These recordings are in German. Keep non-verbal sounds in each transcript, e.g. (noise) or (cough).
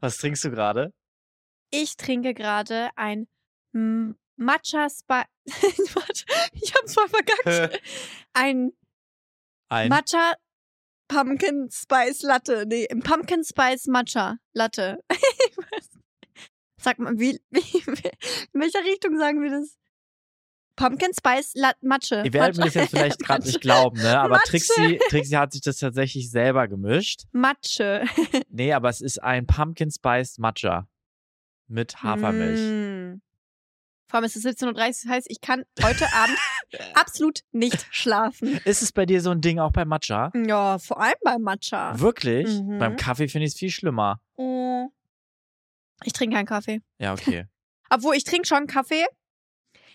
Was trinkst du gerade? Ich trinke gerade ein Matcha Spice. (laughs) ich hab's voll verkackt. (laughs) Ein Ein. Matcha Pumpkin Spice Latte. Nee, ein Pumpkin Spice Matcha Latte. (laughs) Sag mal, wie, wie, in welcher Richtung sagen wir das? Pumpkin Spice Lat Matcha. Ihr werdet mir das jetzt vielleicht (laughs) gerade nicht glauben, ne? Aber Matsche. Trixie, Trixie hat sich das tatsächlich selber gemischt. Matsche. (laughs) Nee, aber es ist ein Pumpkin Spiced Matcha mit Hafermilch. Mm. Vor allem ist es 17.30 Uhr, das heißt, ich kann heute Abend (laughs) absolut nicht schlafen. Ist es bei dir so ein Ding auch bei Matcha? Ja, vor allem beim Matcha. Wirklich? Mhm. Beim Kaffee finde ich es viel schlimmer. Oh. Ich trinke keinen Kaffee. Ja, okay. Obwohl, ich trinke schon Kaffee,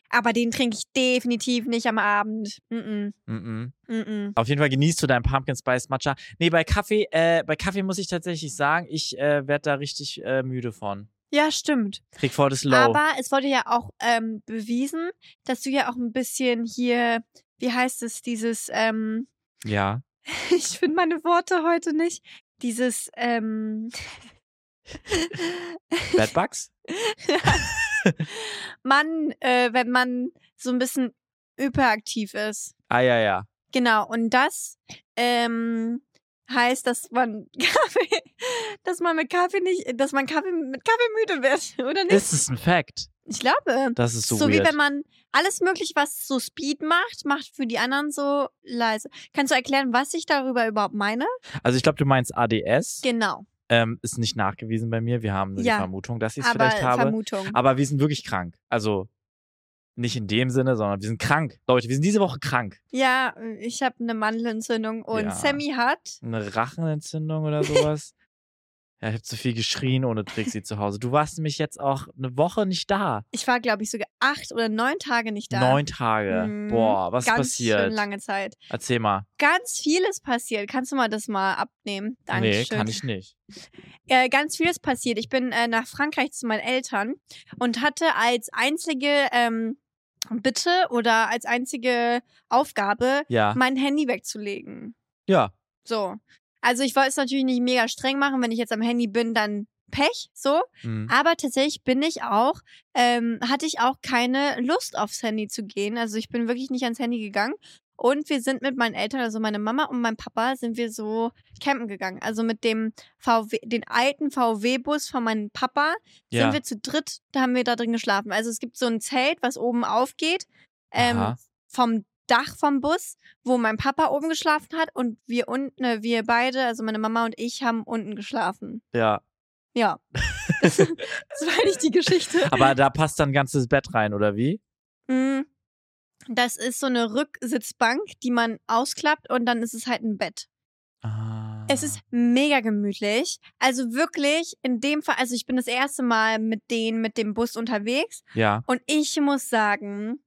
aber den trinke ich definitiv nicht am Abend. Mm -mm, Mm -mm. Auf jeden Fall genießt du deinen Pumpkin Spice Matcha. Nee, bei Kaffee, äh, bei Kaffee muss ich tatsächlich sagen, ich äh, werde da richtig äh, müde von. Ja, stimmt. Krieg voll das Low. Aber es wurde ja auch ähm, bewiesen, dass du ja auch ein bisschen hier, wie heißt es, dieses, ähm, ja. (laughs) ich finde meine Worte heute nicht, dieses, ähm, Bad Bugs? (laughs) (laughs) man, äh, wenn man so ein bisschen hyperaktiv ist. Ah, ja, ja. Genau, und das ähm, heißt, dass man (laughs) Kaffee, dass man mit Kaffee nicht, dass man Kaffee mit Kaffee müde wird, (laughs) oder nicht? Ist es ein Fact? ich glaube. Das ist so, So, wie weird. wenn man alles mögliche, was so Speed macht, macht für die anderen so leise. Kannst du erklären, was ich darüber überhaupt meine? Also ich glaube, du meinst ADS. Genau. Ähm, ist nicht nachgewiesen bei mir. Wir haben nur Ja. die Vermutung, dass ich es vielleicht habe. Vermutung. Aber wir sind wirklich krank. Also nicht in dem Sinne, sondern wir sind krank. Leute, wir sind diese Woche krank. ja, ich habe eine Mandelentzündung und Ja. Sammy hat. Eine Rachenentzündung oder sowas. Ja, ich habe zu viel geschrien ohne Trixie zu Hause. Du warst nämlich jetzt auch eine Woche nicht da. Ich war, glaube ich, sogar acht oder neun Tage nicht da. Neun Tage. Mhm. Boah, was Ganz passiert? schön lange Zeit. Erzähl mal. Ganz vieles passiert. Kannst du mal das mal abnehmen? Dankeschön. Nee, kann ich nicht. (laughs) Äh, ganz vieles passiert. Ich bin äh, nach Frankreich zu meinen Eltern und hatte als einzige ähm, Bitte oder als einzige Aufgabe, Ja. mein Handy wegzulegen. Ja. So. Also ich wollte es natürlich nicht mega streng machen, wenn ich jetzt am Handy bin, dann Pech, so. Mhm. Aber tatsächlich bin ich auch, ähm, hatte ich auch keine Lust aufs Handy zu gehen. Also ich bin wirklich nicht ans Handy gegangen. Und wir sind mit meinen Eltern, also meine Mama und mein Papa, sind wir so campen gegangen. Also mit dem VW, den alten VW-Bus von meinem Papa Ja. sind wir zu dritt, da haben wir da drin geschlafen. Also es gibt so ein Zelt, was oben aufgeht, ähm, vom Dach vom Bus, wo mein Papa oben geschlafen hat und wir unten, äh, wir beide, also meine Mama und ich, haben unten geschlafen. Ja. Ja. Das, (laughs) das war nicht die Geschichte. Aber da passt dann ein ganzes Bett rein, oder wie? Mm, Das ist so eine Rücksitzbank, die man ausklappt und dann ist es halt ein Bett. Ah. Es ist mega gemütlich. Also wirklich, in dem Fall, also ich bin das erste Mal mit denen, mit dem Bus unterwegs Ja. und ich muss sagen,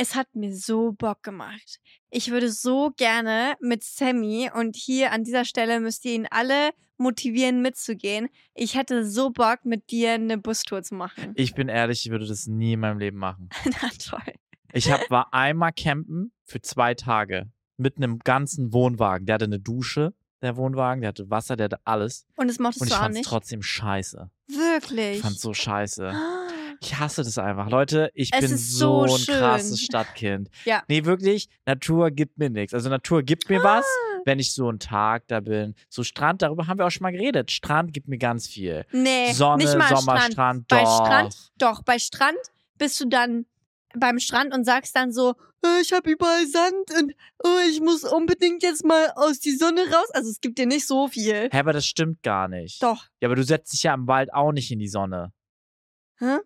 es hat mir so Bock gemacht. Ich würde so gerne mit Sammy und hier an dieser Stelle müsst ihr ihn alle motivieren mitzugehen. Ich hätte so Bock mit dir eine Bustour zu machen. Ich bin ehrlich, ich würde das nie in meinem Leben machen. (laughs) Na toll. Ich hab, war einmal campen für zwei Tage mit einem ganzen Wohnwagen. Der hatte eine Dusche, der Wohnwagen, der hatte Wasser, der hatte alles. Und das mochtest Und ich du auch fand's nicht? trotzdem scheiße. Wirklich. Ich fand's so scheiße. Ich hasse das einfach. Leute, ich Es bin so so ein krasses Stadtkind. Ja. Nee, wirklich, Natur gibt mir nichts. Also Natur gibt mir was, Ah. wenn ich so einen Tag da bin. So Strand, darüber haben wir auch schon mal geredet. Strand gibt mir ganz viel. Nee, Sonne, nicht mal Sommerstrand, Strand. doch. Bei Strand, doch, bei Strand bist du dann beim Strand und sagst dann so, "Äh, ich habe überall Sand und oh, ich muss unbedingt jetzt mal aus die Sonne raus. Also es gibt dir nicht so viel. Hä, aber das stimmt gar nicht. Doch. Ja, aber du setzt dich ja im Wald auch nicht in die Sonne. Hä?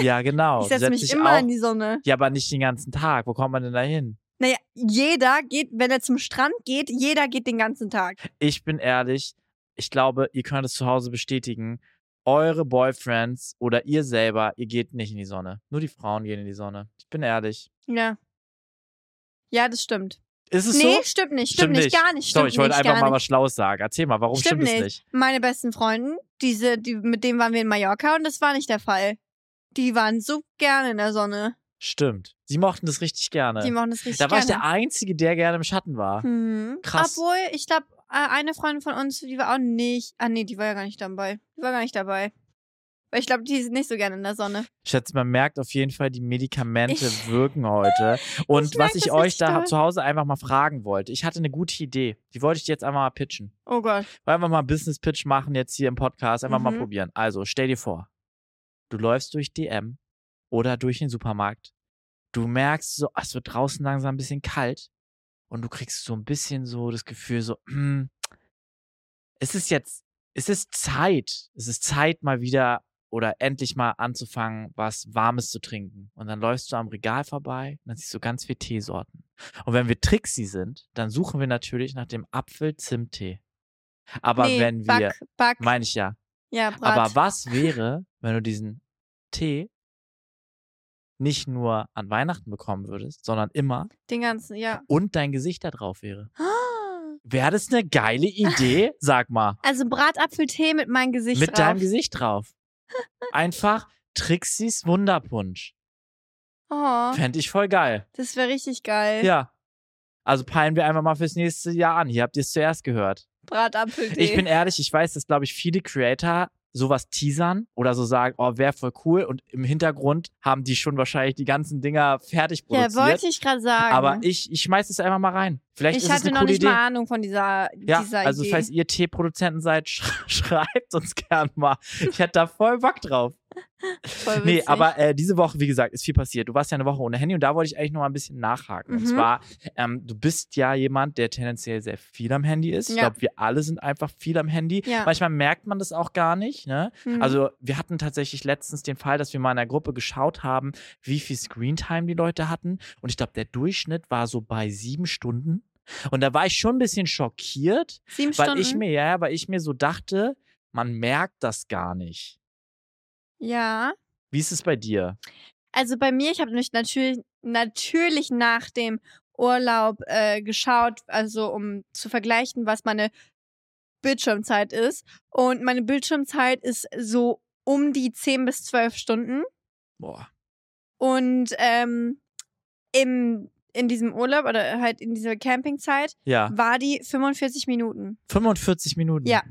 Ja, genau. ich setze setzt mich immer auch, in die Sonne. Ja, aber nicht den ganzen Tag. Wo kommt man denn da hin? Naja, jeder geht, wenn er zum Strand geht, jeder geht den ganzen Tag. Ich bin ehrlich, ich glaube, ihr könnt es zu Hause bestätigen. Eure Boyfriends oder ihr selber, ihr geht nicht in die Sonne. Nur die Frauen gehen in die Sonne. Ich bin ehrlich. Ja. Ja, das stimmt. Ist es nee, so? stimmt nicht. Stimmt, nicht. Gar nicht. Sorry, Stimmt ich wollte nicht, einfach mal nicht. was Schlaues sagen. Erzähl mal, warum stimmt, Stimmt es nicht. nicht? Meine besten Freunde, diese, die, mit denen waren wir in Mallorca und das war nicht der Fall. Die waren so gerne in der Sonne. Stimmt. Sie mochten das richtig gerne. Die machen das richtig da war ich gerne. der Einzige, der gerne im Schatten war. Hm. Krass. Obwohl, ich glaube, eine Freundin von uns, die war auch nicht. Ah, nee, die war ja gar nicht dabei. Die war gar nicht dabei. Weil ich glaube, die ist nicht so gerne in der Sonne. Ich schätze, man merkt auf jeden Fall, die Medikamente Ich- wirken (laughs) heute. Und Ich was ich das euch da doll. zu Hause einfach mal fragen wollte, ich hatte eine gute Idee. Die wollte ich dir jetzt einfach mal pitchen. Oh Gott. Wollen wir mal einen Business-Pitch machen jetzt hier im Podcast? Einfach mal Mhm. probieren. Also, stell dir vor, du läufst durch DM oder durch den Supermarkt. Du merkst so, ah, es wird draußen langsam ein bisschen kalt und du kriegst so ein bisschen so das Gefühl so, hm, (clears throat) es ist jetzt, es ist Zeit. Es ist Zeit mal wieder oder endlich mal anzufangen, was Warmes zu trinken. Und dann läufst du am Regal vorbei und dann siehst du ganz viele Teesorten. Und wenn wir Trixie sind, dann suchen wir natürlich nach dem Apfel-Zimt-Tee. Aber nee, wenn wir, meine ich ja, ja, Brat. aber was wäre, wenn du diesen Tee nicht nur an Weihnachten bekommen würdest, sondern immer Den ganzen, ja. und dein Gesicht da drauf wäre? Wäre das eine geile Idee? (laughs) Sag mal. Also Bratapfeltee mit meinem Gesicht Mit drauf. deinem Gesicht drauf. (laughs) Einfach Trixis Wunderpunsch. Oh, Fände ich voll geil. das wäre richtig geil. Ja. Also peilen wir einfach mal fürs nächste Jahr an. Hier habt ihr es zuerst gehört. Bratapfeltee. Ich bin ehrlich, ich weiß, dass, glaube ich, viele Creator sowas teasern oder so sagen, oh, wäre voll cool. Und im Hintergrund haben die schon wahrscheinlich die ganzen Dinger fertig ja, produziert. wollte ich gerade sagen. Aber ich, ich schmeiß es einfach mal rein. Vielleicht ich ist es hatte eine noch nicht Idee. mal Ahnung von dieser, ja, dieser also Idee. falls ihr Teeproduzenten seid, sch (laughs) schreibt uns gern mal. Ich hätte da voll Bock drauf. Nee, aber äh, diese Woche, wie gesagt, ist viel passiert. Du warst ja eine Woche ohne Handy und da wollte ich eigentlich noch mal ein bisschen nachhaken. Und Mhm. zwar, ähm, du bist ja jemand, der tendenziell sehr viel am Handy ist. Ich Ja. glaube, wir alle sind einfach viel am Handy. Ja. Manchmal merkt man das auch gar nicht. Ne? Mhm. Also wir hatten tatsächlich letztens den Fall, dass wir mal in einer Gruppe geschaut haben, wie viel Screentime die Leute hatten. Und ich glaube, der Durchschnitt war so bei sieben Stunden. Und da war ich schon ein bisschen schockiert, Sieben weil Stunden. ich mir, ja, weil ich mir so dachte, man merkt das gar nicht. Ja. Wie ist es bei dir? Also bei mir, ich habe nicht natürlich, natürlich nach dem Urlaub äh, geschaut, also um zu vergleichen, was meine Bildschirmzeit ist. Und meine Bildschirmzeit ist so um die 10 bis 12 Stunden. Boah. Und ähm, im, in diesem Urlaub oder halt in dieser Campingzeit Ja. war die 45 Minuten. 45 Minuten. Ja.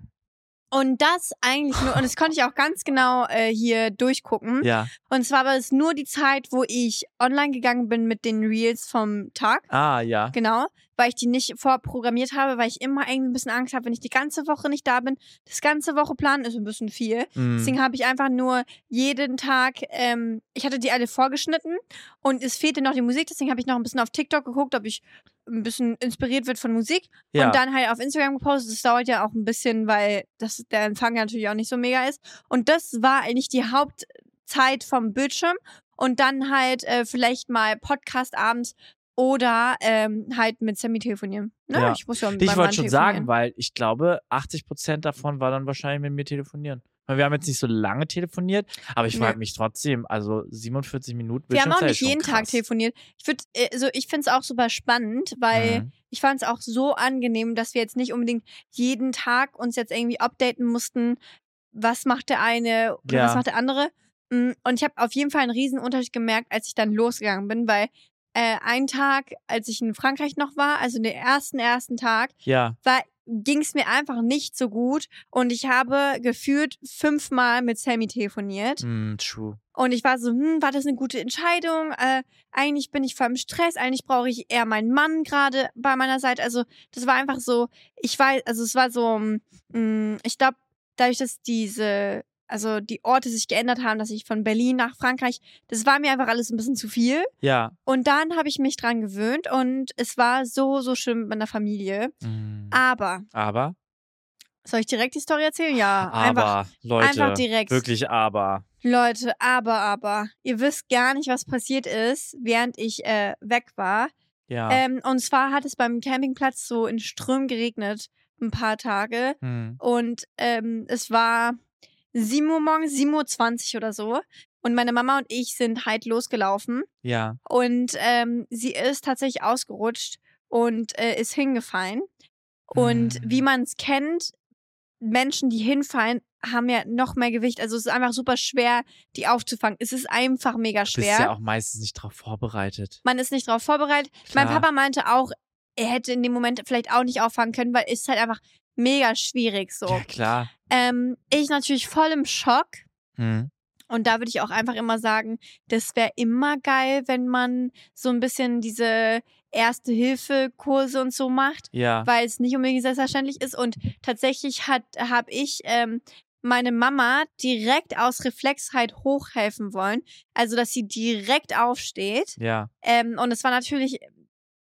Und das eigentlich nur, und das konnte ich auch ganz genau äh, hier durchgucken. Ja. Und zwar war es nur die Zeit, wo ich online gegangen bin mit den Reels vom Tag. Ah, ja. Genau, weil ich die nicht vorprogrammiert habe, weil ich immer irgendwie ein bisschen Angst habe, wenn ich die ganze Woche nicht da bin. Das ganze Woche planen ist ein bisschen viel. Mm. Deswegen habe ich einfach nur jeden Tag, ähm, ich hatte die alle vorgeschnitten und es fehlte noch die Musik. Deswegen habe ich noch ein bisschen auf TikTok geguckt, ob ich ein bisschen inspiriert wird von Musik. ja. Und dann halt auf Instagram gepostet. Das dauert ja auch ein bisschen, weil das, der Empfang ja natürlich auch nicht so mega ist. Und das war eigentlich die Hauptzeit vom Bildschirm. Und dann halt äh, vielleicht mal Podcast abends oder ähm, halt mit Sammy telefonieren. Ne? Ja. Ich muss ja mit ich wollte schon sagen, weil ich glaube, 80 Prozent davon war dann wahrscheinlich mit mir telefonieren. Wir haben jetzt nicht so lange telefoniert, aber ich Nee. frage mich trotzdem, also 47 Minuten Wir haben auch nicht jeden Tag krass. telefoniert. Ich würde, also ich finde es auch super spannend, weil Mhm. ich fand es auch so angenehm, dass wir jetzt nicht unbedingt jeden Tag uns jetzt irgendwie updaten mussten, was macht der eine oder Ja. was macht der andere. Mm, Und ich habe auf jeden Fall einen riesen Unterschied gemerkt, als ich dann losgegangen bin, weil äh, ein Tag, als ich in Frankreich noch war, also den ersten, ersten Tag, Ja, war ging es mir einfach nicht so gut und ich habe gefühlt fünfmal mit Sammy telefoniert. mm, true. Und ich war so, hm, war das eine gute Entscheidung? Äh, eigentlich bin ich voll im Stress, eigentlich brauche ich eher meinen Mann gerade bei meiner Seite. Also das war einfach so, ich weiß, also es war so, mh, ich glaube, dadurch, dass diese, also die Orte sich geändert haben, dass ich von Berlin nach Frankreich, das war mir einfach alles ein bisschen zu viel. Ja. Und dann habe ich mich dran gewöhnt und es war so, so schön mit meiner Familie. Mm. Aber, Aber, soll ich direkt die Story erzählen? Ja, aber, einfach, Leute, einfach direkt. wirklich aber. Leute, aber, aber, ihr wisst gar nicht, was passiert ist, während ich äh, weg war. Ja. Ähm, und zwar hat es beim Campingplatz so in Strömen geregnet, ein paar Tage. Hm. Und ähm, es war 7 Uhr morgens, 7.20 Uhr oder so. Und meine Mama und ich sind halt losgelaufen. Ja. Und ähm, sie ist tatsächlich ausgerutscht und äh, ist hingefallen. Und Mhm. wie man es kennt, Menschen, die hinfallen, haben ja noch mehr Gewicht. Also es ist einfach super schwer, die aufzufangen. Es ist einfach mega Bist schwer. ja auch meistens nicht drauf vorbereitet. Man ist nicht darauf vorbereitet. Mein Klar. Papa meinte auch, er hätte in dem Moment vielleicht auch nicht auffangen können, weil ist halt einfach mega schwierig so. Ja, klar. Ähm, ich natürlich voll im Schock. Hm. Und da würde ich auch einfach immer sagen, das wäre immer geil, wenn man so ein bisschen diese Erste-Hilfe-Kurse und so macht, Ja. weil es nicht unbedingt selbstverständlich ist. Und tatsächlich hat habe ich ähm, meine Mama direkt aus Reflex halt hochhelfen wollen. Also, dass sie direkt aufsteht. Ja. Ähm, und es war natürlich,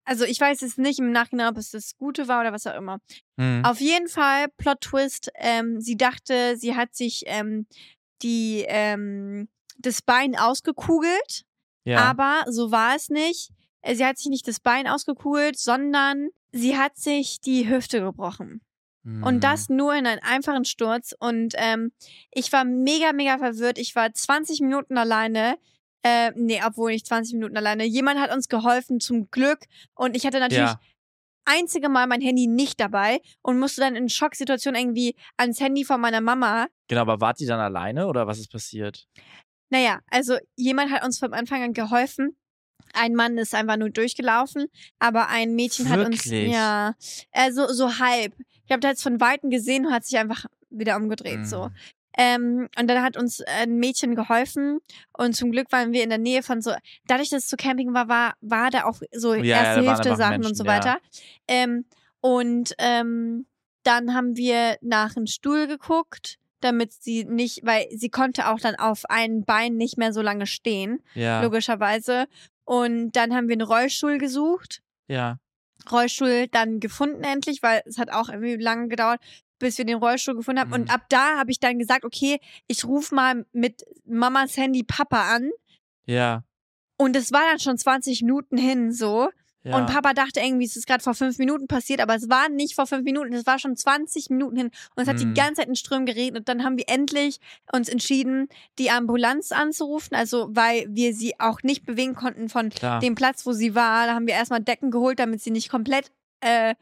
also ich weiß jetzt nicht im Nachhinein, ob es das Gute war oder was auch immer. Hm. Auf jeden Fall, Plot Twist, ähm, sie dachte, sie hat sich ähm, die, ähm, das Bein ausgekugelt, Ja. aber so war es nicht. Äh, Sie hat sich nicht das Bein ausgekugelt, sondern sie hat sich die Hüfte gebrochen. Und das nur in einem einfachen Sturz. Und ähm, ich war mega, mega verwirrt. Ich war 20 Minuten alleine. Äh, nee, obwohl nicht 20 Minuten alleine. Jemand hat uns geholfen, zum Glück. Und ich hatte natürlich Ja. einzige Mal mein Handy nicht dabei und musste dann in Schocksituationen irgendwie ans Handy von meiner Mama. Genau, aber wart ihr dann alleine oder was ist passiert? Naja, also jemand hat uns vom Anfang an geholfen. Ein Mann ist einfach nur durchgelaufen, aber ein Mädchen hat uns, Wirklich? ja, also so halb. Ich habe da jetzt von Weitem gesehen und hat sich einfach wieder umgedreht, so. Hm. Ähm, und dann hat uns ein Mädchen geholfen und zum Glück waren wir in der Nähe von so, dadurch, dass es so Camping war, war, war da auch so Ja, ja, da waren einfach Erste-Hilfe-Sachen und Menschen, so ja. weiter. Ähm, und ähm, dann haben wir nach einem Stuhl geguckt, damit sie nicht, weil sie konnte auch dann auf einem Bein nicht mehr so lange stehen, Ja. logischerweise. Und dann haben wir einen Rollstuhl gesucht. Ja. Rollstuhl dann gefunden endlich, weil es hat auch irgendwie lange gedauert, bis wir den Rollstuhl gefunden haben. Mhm. Und ab da habe ich dann gesagt, okay, ich rufe mal mit Mamas Handy Papa an. Ja. Und es war dann schon 20 Minuten hin so. Ja. Und Papa dachte irgendwie, es ist gerade vor fünf Minuten passiert, aber es war nicht vor fünf Minuten, es war schon 20 Minuten hin. Und es hat Mhm. die ganze Zeit in Strömen geregnet. Und dann haben wir endlich uns entschieden, die Ambulanz anzurufen. Also, weil wir sie auch nicht bewegen konnten von Klar. dem Platz, wo sie war. Da haben wir erstmal Decken geholt, damit sie nicht komplett äh,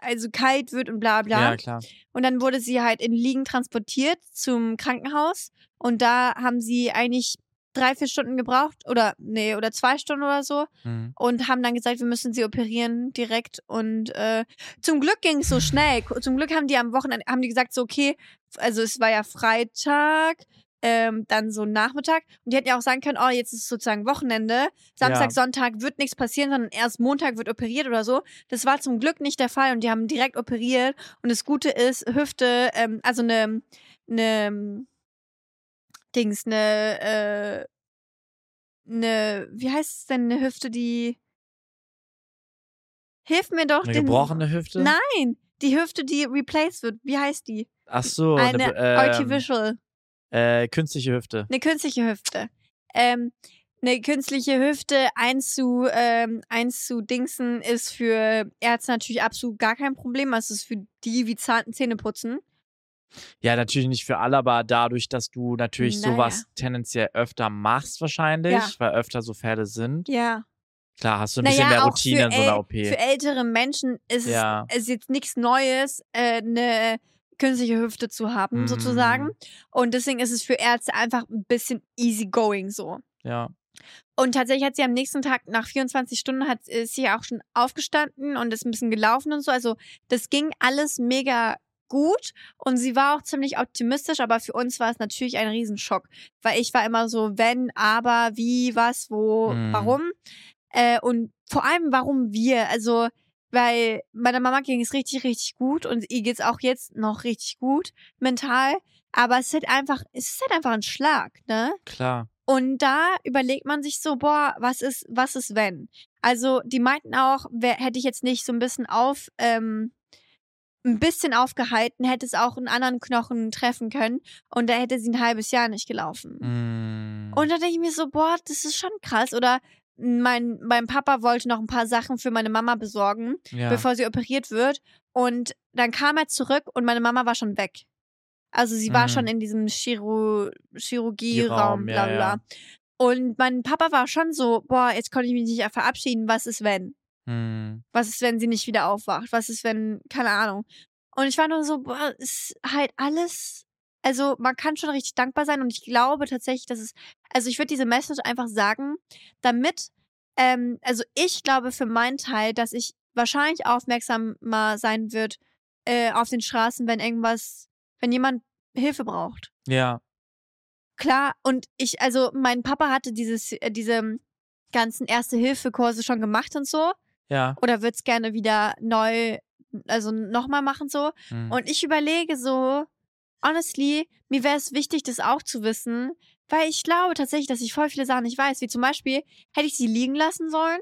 also kalt wird und bla bla. Ja, klar. Und dann wurde sie halt in Liegen transportiert zum Krankenhaus. Und da haben sie eigentlich drei, vier Stunden gebraucht oder nee, oder zwei Stunden oder so Hm. und haben dann gesagt, wir müssen sie operieren direkt. Und äh, zum Glück ging es so schnell. Zum Glück haben die am Wochenende, haben die gesagt, so, okay, also es war ja Freitag, ähm, dann so Nachmittag. Und die hätten ja auch sagen können, oh, jetzt ist sozusagen Wochenende. Samstag, Ja. Sonntag wird nichts passieren, sondern erst Montag wird operiert oder so. Das war zum Glück nicht der Fall und die haben direkt operiert. Und das Gute ist, Hüfte, ähm, also eine, eine Dings, eine, äh, eine, wie heißt es denn, eine Hüfte, die. Hilf mir doch Eine den. gebrochene Hüfte? Nein, die Hüfte, die replaced wird. Wie heißt die? Ach so, eine eine, ähm, Artificial. Äh, künstliche Hüfte. Eine künstliche Hüfte. Ähm, eine künstliche Hüfte ähm, einzudingsen ist für Ärzte natürlich absolut gar kein Problem. Also es ist für die wie Zähne putzen. Ja, natürlich nicht für alle, aber dadurch, dass du natürlich Naja. sowas tendenziell öfter machst wahrscheinlich, Ja. weil öfter so Fälle sind. Ja. Klar, hast du ein bisschen naja, mehr auch Routine in so einer OP. für ältere Menschen ist Ja. es ist jetzt nichts Neues, äh, eine künstliche Hüfte zu haben, Mhm. sozusagen. Und deswegen ist es für Ärzte einfach ein bisschen easy going so. Ja. Und tatsächlich hat sie am nächsten Tag, nach 24 Stunden, hat, ist sie auch schon aufgestanden und ist ein bisschen gelaufen und so. Also das ging alles mega gut und sie war auch ziemlich optimistisch, aber für uns war es natürlich ein Riesenschock, weil ich war immer so, wenn, aber, wie, was, wo, Mhm. warum. Äh, und vor allem, warum wir? Also, weil meiner Mama ging es richtig, richtig gut und ihr geht's auch jetzt noch richtig gut mental. Aber es ist halt einfach, es ist halt einfach ein Schlag, ne? Klar. Und da überlegt man sich so, boah, was ist, was ist wenn? Also, die meinten auch, wer, hätte ich jetzt nicht so ein bisschen auf, ähm, ein bisschen aufgehalten, hätte es auch einen anderen Knochen treffen können und da hätte sie ein halbes Jahr nicht gelaufen. Mm. Und da denke ich mir so, boah, das ist schon krass. Oder mein, mein Papa wollte noch ein paar Sachen für meine Mama besorgen, ja. bevor sie operiert wird. Und dann kam er zurück und meine Mama war schon weg. Also sie war Mhm. schon in diesem Chiro Chirurgieraum, Raum, bla ja, bla. ja. Und mein Papa war schon so, boah, jetzt konnte ich mich nicht verabschieden. Was ist, wenn? Mm. Was ist, wenn sie nicht wieder aufwacht? Was ist, wenn, keine Ahnung. Und ich war nur so, boah, ist halt alles. Also man kann schon richtig dankbar sein und ich glaube tatsächlich, dass es, also ich würde diese Message einfach sagen, damit, ähm, also ich glaube für meinen Teil, dass ich wahrscheinlich aufmerksamer sein wird äh, auf den Straßen, wenn irgendwas, wenn jemand Hilfe braucht. Ja. Klar, und ich, also mein Papa hatte dieses, äh, diese ganzen Erste-Hilfe-Kurse schon gemacht und so. Ja. Oder würde es gerne wieder neu, also nochmal machen so. Hm. Und ich überlege so, honestly, mir wäre es wichtig, das auch zu wissen, weil ich glaube tatsächlich, dass ich voll viele Sachen nicht weiß. Wie zum Beispiel, hätte ich sie liegen lassen sollen?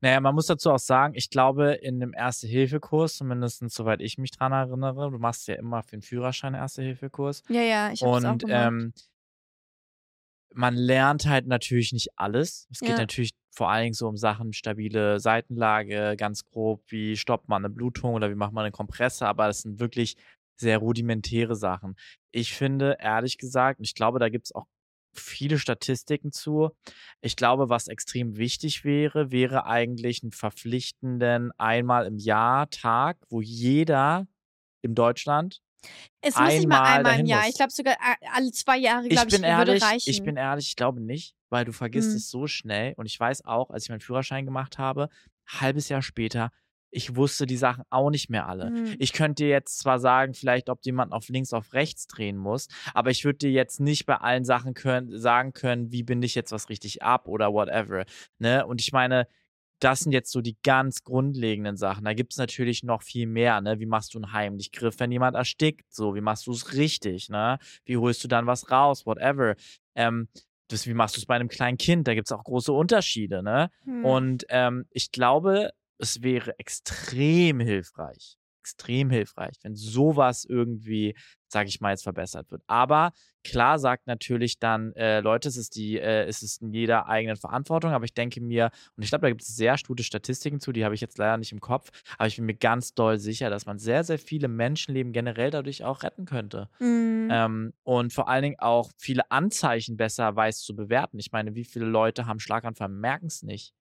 Naja, man muss dazu auch sagen, ich glaube, in dem Erste-Hilfe-Kurs, zumindest soweit ich mich dran erinnere, du machst ja immer für den Führerschein Erste-Hilfe-Kurs. Ja, ja, ich habe auch Und gemacht. ähm, man lernt halt natürlich nicht alles. Es geht Ja. natürlich vor allen Dingen so um Sachen, stabile Seitenlage, ganz grob, wie stoppt man eine Blutung oder wie macht man einen Kompressor, aber das sind wirklich sehr rudimentäre Sachen. Ich finde, ehrlich gesagt, und ich glaube, da gibt es auch viele Statistiken zu. Ich glaube, was extrem wichtig wäre, wäre eigentlich einen verpflichtenden einmal im Jahr Tag, wo jeder in Deutschland es muss nicht mal einmal im Jahr. muss. Ich glaube sogar alle zwei Jahre, Ich glaube ich, bin ehrlich, würde reichen. ich bin ehrlich, ich glaube nicht, weil du vergisst Hm. es so schnell. Und ich weiß auch, als ich meinen Führerschein gemacht habe, halbes Jahr später, ich wusste die Sachen auch nicht mehr alle. Hm. Ich könnte dir jetzt zwar sagen, vielleicht, ob jemand auf links, auf rechts drehen muss, aber ich würde dir jetzt nicht bei allen Sachen können, sagen können, wie binde ich jetzt was richtig ab oder whatever. Ne? Und ich meine, das sind jetzt so die ganz grundlegenden Sachen. Da gibt es natürlich noch viel mehr, ne? Wie machst du einen heimlich Griff, wenn jemand erstickt? So, wie machst du es richtig, ne? Wie holst du dann was raus, whatever. Ähm, das, wie machst du es bei einem kleinen Kind? Da gibt es auch große Unterschiede, ne? Hm. Und ähm, ich glaube, es wäre extrem hilfreich, extrem hilfreich, wenn sowas irgendwie, sage ich mal, jetzt verbessert wird. Aber klar sagt natürlich dann, äh, Leute, es ist die, äh, es ist in jeder eigenen Verantwortung, aber ich denke mir, und ich glaube, da gibt es sehr gute Statistiken zu, die habe ich jetzt leider nicht im Kopf, aber ich bin mir ganz doll sicher, dass man sehr, sehr viele Menschenleben generell dadurch auch retten könnte. Hm. Ähm, und vor allen Dingen auch viele Anzeichen besser weiß zu bewerten. Ich meine, wie viele Leute haben Schlaganfall, merken es nicht.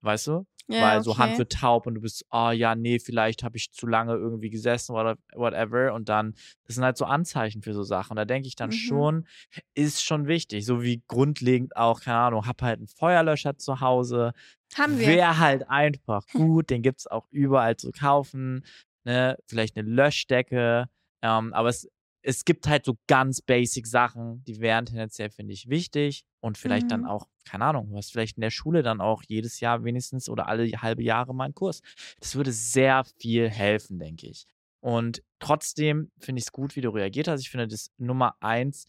Weißt du? Ja, Weil so Hand okay. wird taub und du bist, oh ja, nee, vielleicht habe ich zu lange irgendwie gesessen oder whatever. Und dann, das sind halt so Anzeichen für so Sachen. Und da denke ich dann Mhm. schon, ist schon wichtig. So wie grundlegend auch, keine Ahnung, hab halt einen Feuerlöscher zu Hause. Haben wir. Wäre halt einfach gut, den gibt es auch überall zu kaufen. Ne? Vielleicht eine Löschdecke. Ähm, aber es, es gibt halt so ganz basic Sachen, die wären tendenziell, finde ich, wichtig. Und vielleicht dann Mhm. auch, keine Ahnung, du hast vielleicht in der Schule dann auch jedes Jahr wenigstens oder alle halbe Jahre mal einen Kurs. Das würde sehr viel helfen, denke ich. Und trotzdem finde ich es gut, wie du reagiert hast. Ich finde, das Nummer eins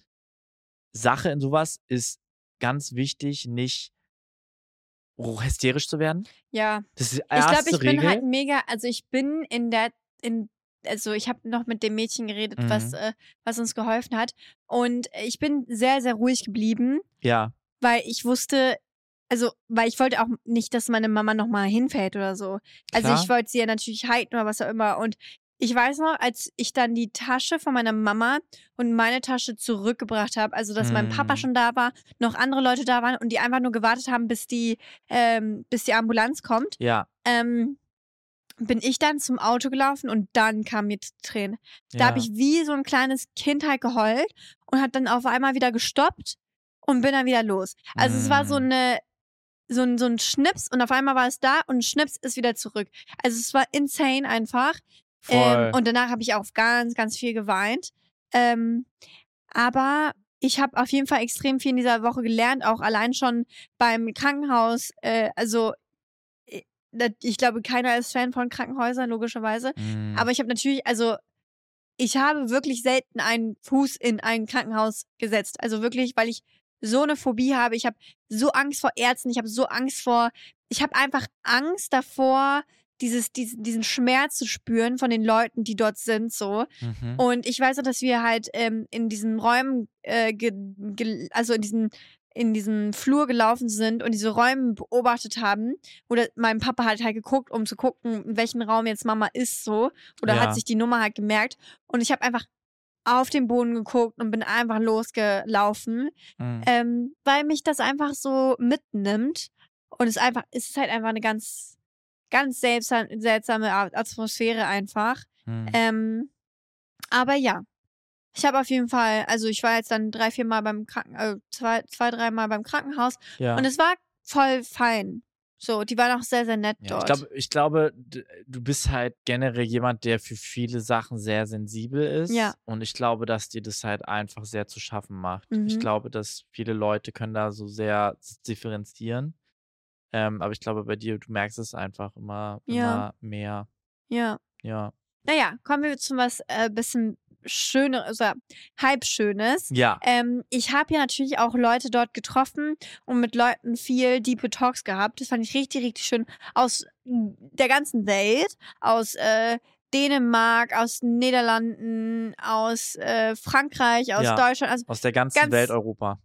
Sache in sowas ist ganz wichtig, nicht hysterisch zu werden. Ja. Das ist die Ich glaube, erste ich bin Regel. halt mega, also ich bin in der, in, also ich habe noch mit dem Mädchen geredet, was, Mhm. äh, was uns geholfen hat. Und ich bin sehr, sehr ruhig geblieben, ja, weil ich wusste, also, weil ich wollte auch nicht, dass meine Mama nochmal hinfällt oder so. Also Klar. ich wollte sie ja natürlich halten oder was auch immer. Und ich weiß noch, als ich dann die Tasche von meiner Mama und meine Tasche zurückgebracht habe, also dass mein Papa Mhm. schon da war, noch andere Leute da waren und die einfach nur gewartet haben, bis die, ähm, bis die Ambulanz kommt, ja, ähm, bin ich dann zum Auto gelaufen und dann kam mir Tränen. Da ja. habe ich wie so ein kleines Kind halt geheult und hat dann auf einmal wieder gestoppt und bin dann wieder los. Also es war so Mm. eine so ein, so ein Schnips und auf einmal war es da und ein Schnips ist wieder zurück. Also es war insane einfach. Ähm, und danach habe ich auch ganz, ganz viel geweint. Ähm, aber ich habe auf jeden Fall extrem viel in dieser Woche gelernt, auch allein schon beim Krankenhaus. Äh, also ich glaube, keiner ist Fan von Krankenhäusern, logischerweise. Mm. Aber ich habe natürlich, also ich habe wirklich selten einen Fuß in ein Krankenhaus gesetzt. Also wirklich, weil ich so eine Phobie habe. Ich habe so Angst vor Ärzten. Ich habe so Angst vor. Ich habe einfach Angst davor, dieses, diesen, diesen Schmerz zu spüren von den Leuten, die dort sind, so. mhm. Und ich weiß noch, dass wir halt ähm, in diesen Räumen, äh, ge, ge, also in diesen, in diesen Flur gelaufen sind und diese Räume beobachtet haben. Oder mein Papa hat halt geguckt, um zu gucken, in welchem Raum jetzt Mama ist, so. Oder Ja. hat sich die Nummer halt gemerkt. Und ich habe einfach auf den Boden geguckt und bin einfach losgelaufen, Mm. ähm, weil mich das einfach so mitnimmt. Und es einfach, es ist halt einfach eine ganz, ganz seltsam, seltsame Atmosphäre einfach. Mm. Ähm, aber ja, ich habe auf jeden Fall, also ich war jetzt dann drei, vier Mal beim Kranken, äh, zwei, zwei, drei Mal beim Krankenhaus ja. und es war voll fein. So, die waren auch sehr, sehr nett Ja, ich, dort. glaube, ich glaube, du bist halt generell jemand, der für viele Sachen sehr sensibel ist. Ja. Und ich glaube, dass dir das halt einfach sehr zu schaffen macht. Ich Mhm. glaube, dass viele Leute können da so sehr differenzieren. Ähm, aber ich glaube, bei dir, du merkst es einfach immer, Ja. immer mehr. ja. Ja. Naja, kommen wir zu was äh, bisschen Schöneres, oder halb Schönes. Ja. Ähm, ich habe ja natürlich auch Leute dort getroffen und mit Leuten viel Deep Talks gehabt. Das fand ich richtig, richtig schön. Aus der ganzen Welt, aus äh, Dänemark, aus den Niederlanden, aus äh, Frankreich, aus Ja. Deutschland. Also, Aus der ganzen ganz- Welt Europa.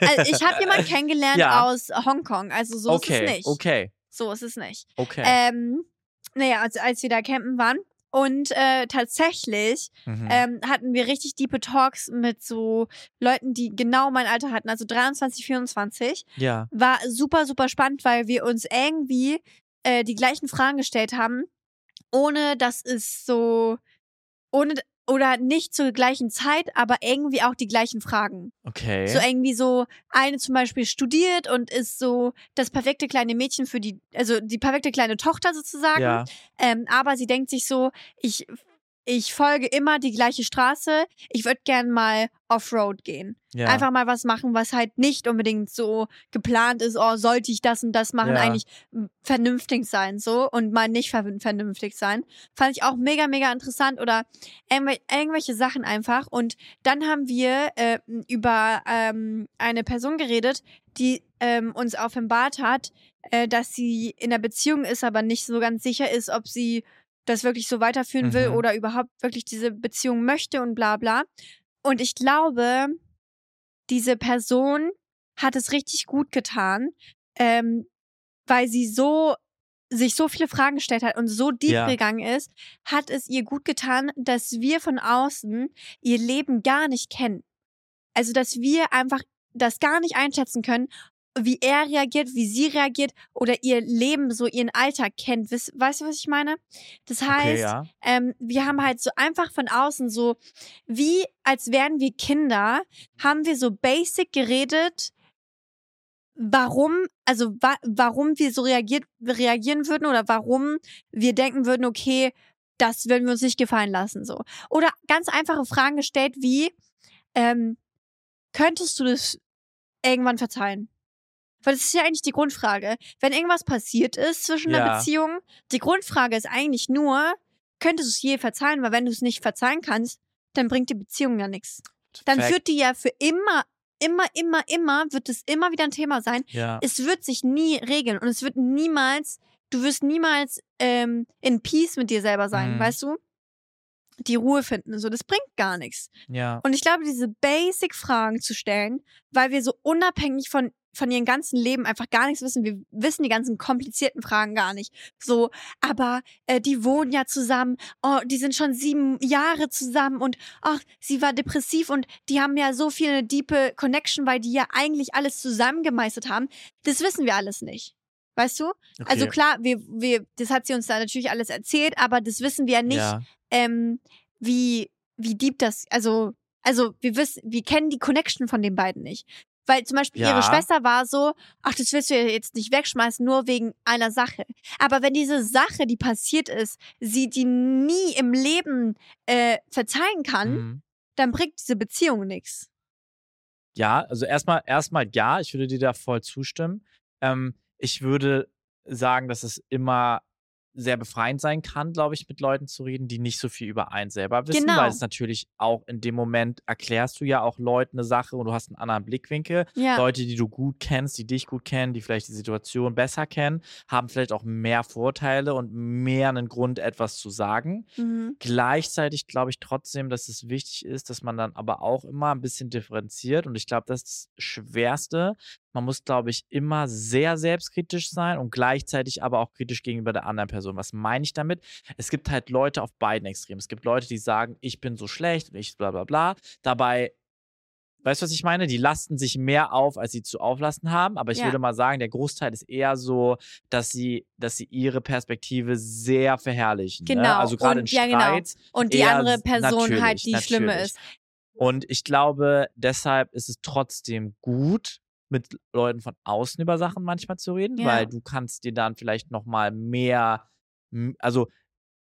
also ich habe jemanden (laughs) kennengelernt Ja. aus Hongkong. Also so ist okay, es nicht. okay, So ist es nicht. okay. Ähm, naja, also als wir da campen waren. Und äh, tatsächlich mhm. ähm, hatten wir richtig diepe Talks mit so Leuten, die genau mein Alter hatten, also 23, 24. ja. War super, super spannend, weil wir uns irgendwie äh, die gleichen Fragen gestellt haben, ohne dass es so, ohne oder nicht zur gleichen Zeit, aber irgendwie auch die gleichen Fragen. Okay. So irgendwie so, eine zum Beispiel studiert und ist so das perfekte kleine Mädchen für die, also die perfekte kleine Tochter sozusagen. ja. Ähm, aber sie denkt sich so, ich, ich folge immer die gleiche Straße. Ich würde gern mal Offroad gehen. Ja. Einfach mal was machen, was halt nicht unbedingt so geplant ist, oh, sollte ich das und das machen, Ja. eigentlich vernünftig sein, so und mal nicht ver vernünftig sein. Fand ich auch mega, mega interessant oder irgendwel irgendwelche Sachen einfach. Und dann haben wir äh, über ähm, eine Person geredet, die ähm, uns offenbart hat, äh, dass sie in einer Beziehung ist, aber nicht so ganz sicher ist, ob sie das wirklich so weiterführen will Mhm. oder überhaupt wirklich diese Beziehung möchte und bla bla. Und ich glaube, diese Person hat es richtig gut getan, ähm, weil sie so sich so viele Fragen gestellt hat und so deep Ja. gegangen ist, hat es ihr gut getan, dass wir von außen ihr Leben gar nicht kennen. Also, dass wir einfach das gar nicht einschätzen können, wie er reagiert, wie sie reagiert oder ihr Leben, so ihren Alltag kennt. Weißt, weißt du, was ich meine? Das heißt, okay, ja. ähm, wir haben halt so einfach von außen so, wie als wären wir Kinder, haben wir so basic geredet, warum, also wa warum wir so reagiert, reagieren würden oder warum wir denken würden, okay, das würden wir uns nicht gefallen lassen, so. Oder ganz einfache Fragen gestellt wie, ähm, könntest du das irgendwann verzeihen? Weil das ist ja eigentlich die Grundfrage. Wenn irgendwas passiert ist zwischen einer Ja. Beziehung, die Grundfrage ist eigentlich nur, könntest du es je verzeihen? Weil wenn du es nicht verzeihen kannst, dann bringt die Beziehung ja nichts. Dann Fact. wird die ja für immer, immer, immer, immer, wird es immer wieder ein Thema sein. Ja. Es wird sich nie regeln und es wird niemals, du wirst niemals ähm, in Peace mit dir selber sein, Mhm. weißt du? Die Ruhe finden, so, das bringt gar nichts. Ja. Und ich glaube, diese Basic-Fragen zu stellen, weil wir so unabhängig von, von ihrem ganzen Leben einfach gar nichts wissen. Wir wissen die ganzen komplizierten Fragen gar nicht. So, aber äh, die wohnen ja zusammen. Oh, die sind schon sieben Jahre zusammen und ach, sie war depressiv und die haben ja so viel eine diepe Connection, weil die ja eigentlich alles zusammengemeistert haben. Das wissen wir alles nicht. Weißt du? Okay. Also klar, wir, wir, das hat sie uns da natürlich alles erzählt, aber das wissen wir ja nicht, Ja. ähm, wie, wie deep das, also, also wir wissen, wir kennen die Connection von den beiden nicht. Weil zum Beispiel Ja. ihre Schwester war so, ach, das willst du ja jetzt nicht wegschmeißen, nur wegen einer Sache. Aber wenn diese Sache, die passiert ist, sie die nie im Leben äh, verzeihen kann, Mhm. dann bringt diese Beziehung nichts. Ja, also erstmal, erstmal ja, ich würde dir da voll zustimmen. Ähm, ich würde sagen, dass es immer sehr befreiend sein kann, glaube ich, mit Leuten zu reden, die nicht so viel über einen selber wissen, Genau. weil es natürlich auch in dem Moment erklärst du ja auch Leuten eine Sache und du hast einen anderen Blickwinkel. Ja. Leute, die du gut kennst, die dich gut kennen, die vielleicht die Situation besser kennen, haben vielleicht auch mehr Vorteile und mehr einen Grund, etwas zu sagen. Mhm. Gleichzeitig glaube ich trotzdem, dass es wichtig ist, dass man dann aber auch immer ein bisschen differenziert. Und ich glaube, das ist das Schwerste. Man muss, glaube ich, immer sehr selbstkritisch sein und gleichzeitig aber auch kritisch gegenüber der anderen Person. Was meine ich damit? Es gibt halt Leute auf beiden Extremen. Es gibt Leute, die sagen, ich bin so schlecht und ich bla bla bla. Dabei, weißt du, was ich meine? Die lasten sich mehr auf, als sie zu auflasten haben. Aber ich Ja. würde mal sagen, der Großteil ist eher so, dass sie, dass sie ihre Perspektive sehr verherrlichen. Ne? Genau. Also gerade in Und- ja, genau. Und die andere Person halt, natürlich, die schlimme natürlich. ist. Und ich glaube, deshalb ist es trotzdem gut, mit Leuten von außen über Sachen manchmal zu reden, Ja. weil du kannst dir dann vielleicht noch mal mehr, also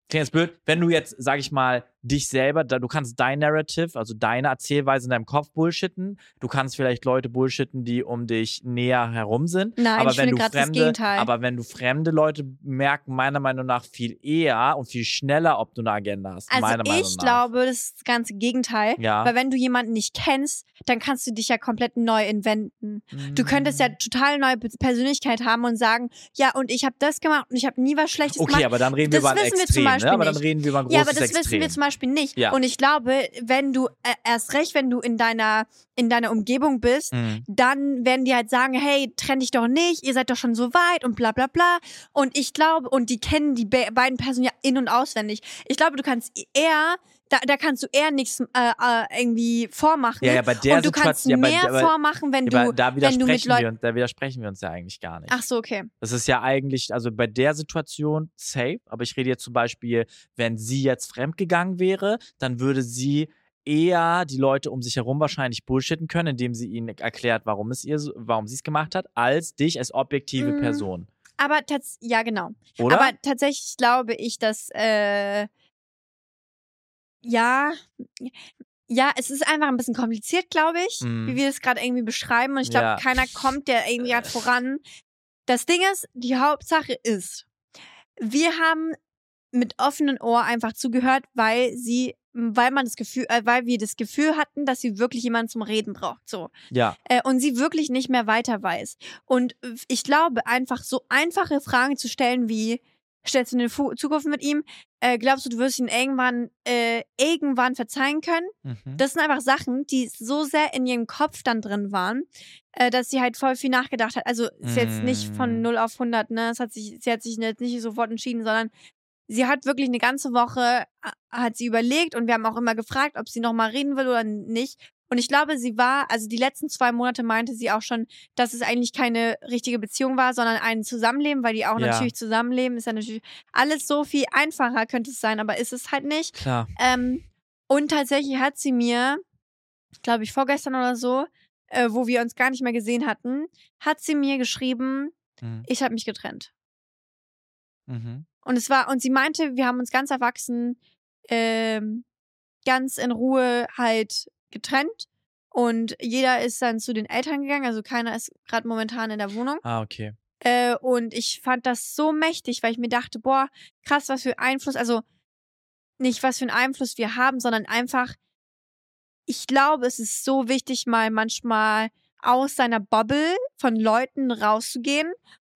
klingt jetzt blöd, wenn du jetzt, sag ich mal, dich selber, du kannst dein Narrative, also deine Erzählweise in deinem Kopf bullshitten, du kannst vielleicht Leute bullshitten, die um dich näher herum sind, Nein, aber ich wenn finde du gerade das fremde, Gegenteil. aber wenn du fremde Leute merken meiner Meinung nach viel eher und viel schneller, ob du eine Agenda hast, Also meiner Meinung ich nach. glaube, das ist das ganze Gegenteil. ja. Weil wenn du jemanden nicht kennst, dann kannst du dich ja komplett neu inventen. Du könntest ja Mm. total neue Pe- Persönlichkeit haben und sagen, ja, und ich habe das gemacht und ich habe nie was Schlechtes Okay, gemacht. aber dann reden wir Das über ein wissen wir zum Extrem, Beispiel ne? Aber dann reden wir über ein großes Ja, aber das Extrem. wissen wir zum Beispiel nicht. Ja. Und ich glaube, wenn du äh, erst recht, wenn du in deiner in deiner Umgebung bist, Mhm. dann werden die halt sagen, hey, trenn dich doch nicht, ihr seid doch schon so weit und bla bla bla. Und ich glaube, und die kennen die be beiden Personen ja in- und auswendig. Ich glaube, du kannst eher, da, da kannst du eher nichts äh, äh, irgendwie vormachen. Ja, ja, bei der und du kannst Situation, ja, mehr bei, vormachen, wenn ja, du, da wenn du mit Leuten. uns- da widersprechen wir uns ja eigentlich gar nicht. Ach so, okay. Das ist ja eigentlich, also bei der Situation safe, aber ich rede jetzt zum Beispiel, wenn sie jetzt fremdgegangen wäre, dann würde sie eher die Leute um sich herum wahrscheinlich bullshitten können, indem sie ihnen erklärt, warum es ihr, warum sie es gemacht hat, als dich als objektive Mm. Person. Aber ja, genau. Oder? Aber tatsächlich glaube ich, dass äh, ja, ja, es ist einfach ein bisschen kompliziert, glaube ich, Mhm. wie wir es gerade irgendwie beschreiben. Und ich glaube, Ja. keiner kommt der irgendwie gerade voran. Das Ding ist, die Hauptsache ist, wir haben mit offenen Ohr einfach zugehört, weil sie, weil man das Gefühl, äh, weil wir das Gefühl hatten, dass sie wirklich jemanden zum Reden braucht. So ja, äh, und sie wirklich nicht mehr weiter weiß. Und äh, ich glaube, einfach so einfache Fragen zu stellen wie, stellst du eine Fu Zukunft mit ihm? Äh, glaubst du, du wirst ihn irgendwann, äh, irgendwann verzeihen können? mhm. Das sind einfach Sachen, die so sehr in ihrem Kopf dann drin waren, äh, dass sie halt voll viel nachgedacht hat. Also ist jetzt nicht von Mm. 0 auf 100, ne? Es hat sich, sie hat sich jetzt nicht sofort entschieden, sondern sie hat wirklich eine ganze Woche, hat sie überlegt und wir haben auch immer gefragt, ob sie nochmal reden will oder nicht. Und ich glaube, sie war, also die letzten zwei Monate meinte sie auch schon, dass es eigentlich keine richtige Beziehung war, sondern ein Zusammenleben, weil die auch Ja. natürlich zusammenleben. Ist ja natürlich alles so viel einfacher, könnte es sein, aber ist es halt nicht. klar. Ähm, und tatsächlich hat sie mir, glaube ich, vorgestern oder so, äh, wo wir uns gar nicht mehr gesehen hatten, hat sie mir geschrieben, Mhm. ich habe mich getrennt. Mhm. Und es war, und sie meinte, wir haben uns ganz erwachsen, ähm, ganz in Ruhe halt getrennt. Und jeder ist dann zu den Eltern gegangen, also keiner ist gerade momentan in der Wohnung. Ah, okay. Äh, und ich fand das so mächtig, weil ich mir dachte, boah, krass, was für Einfluss, also nicht was für einen Einfluss wir haben, sondern einfach, ich glaube, es ist so wichtig, mal manchmal aus seiner Bubble von Leuten rauszugehen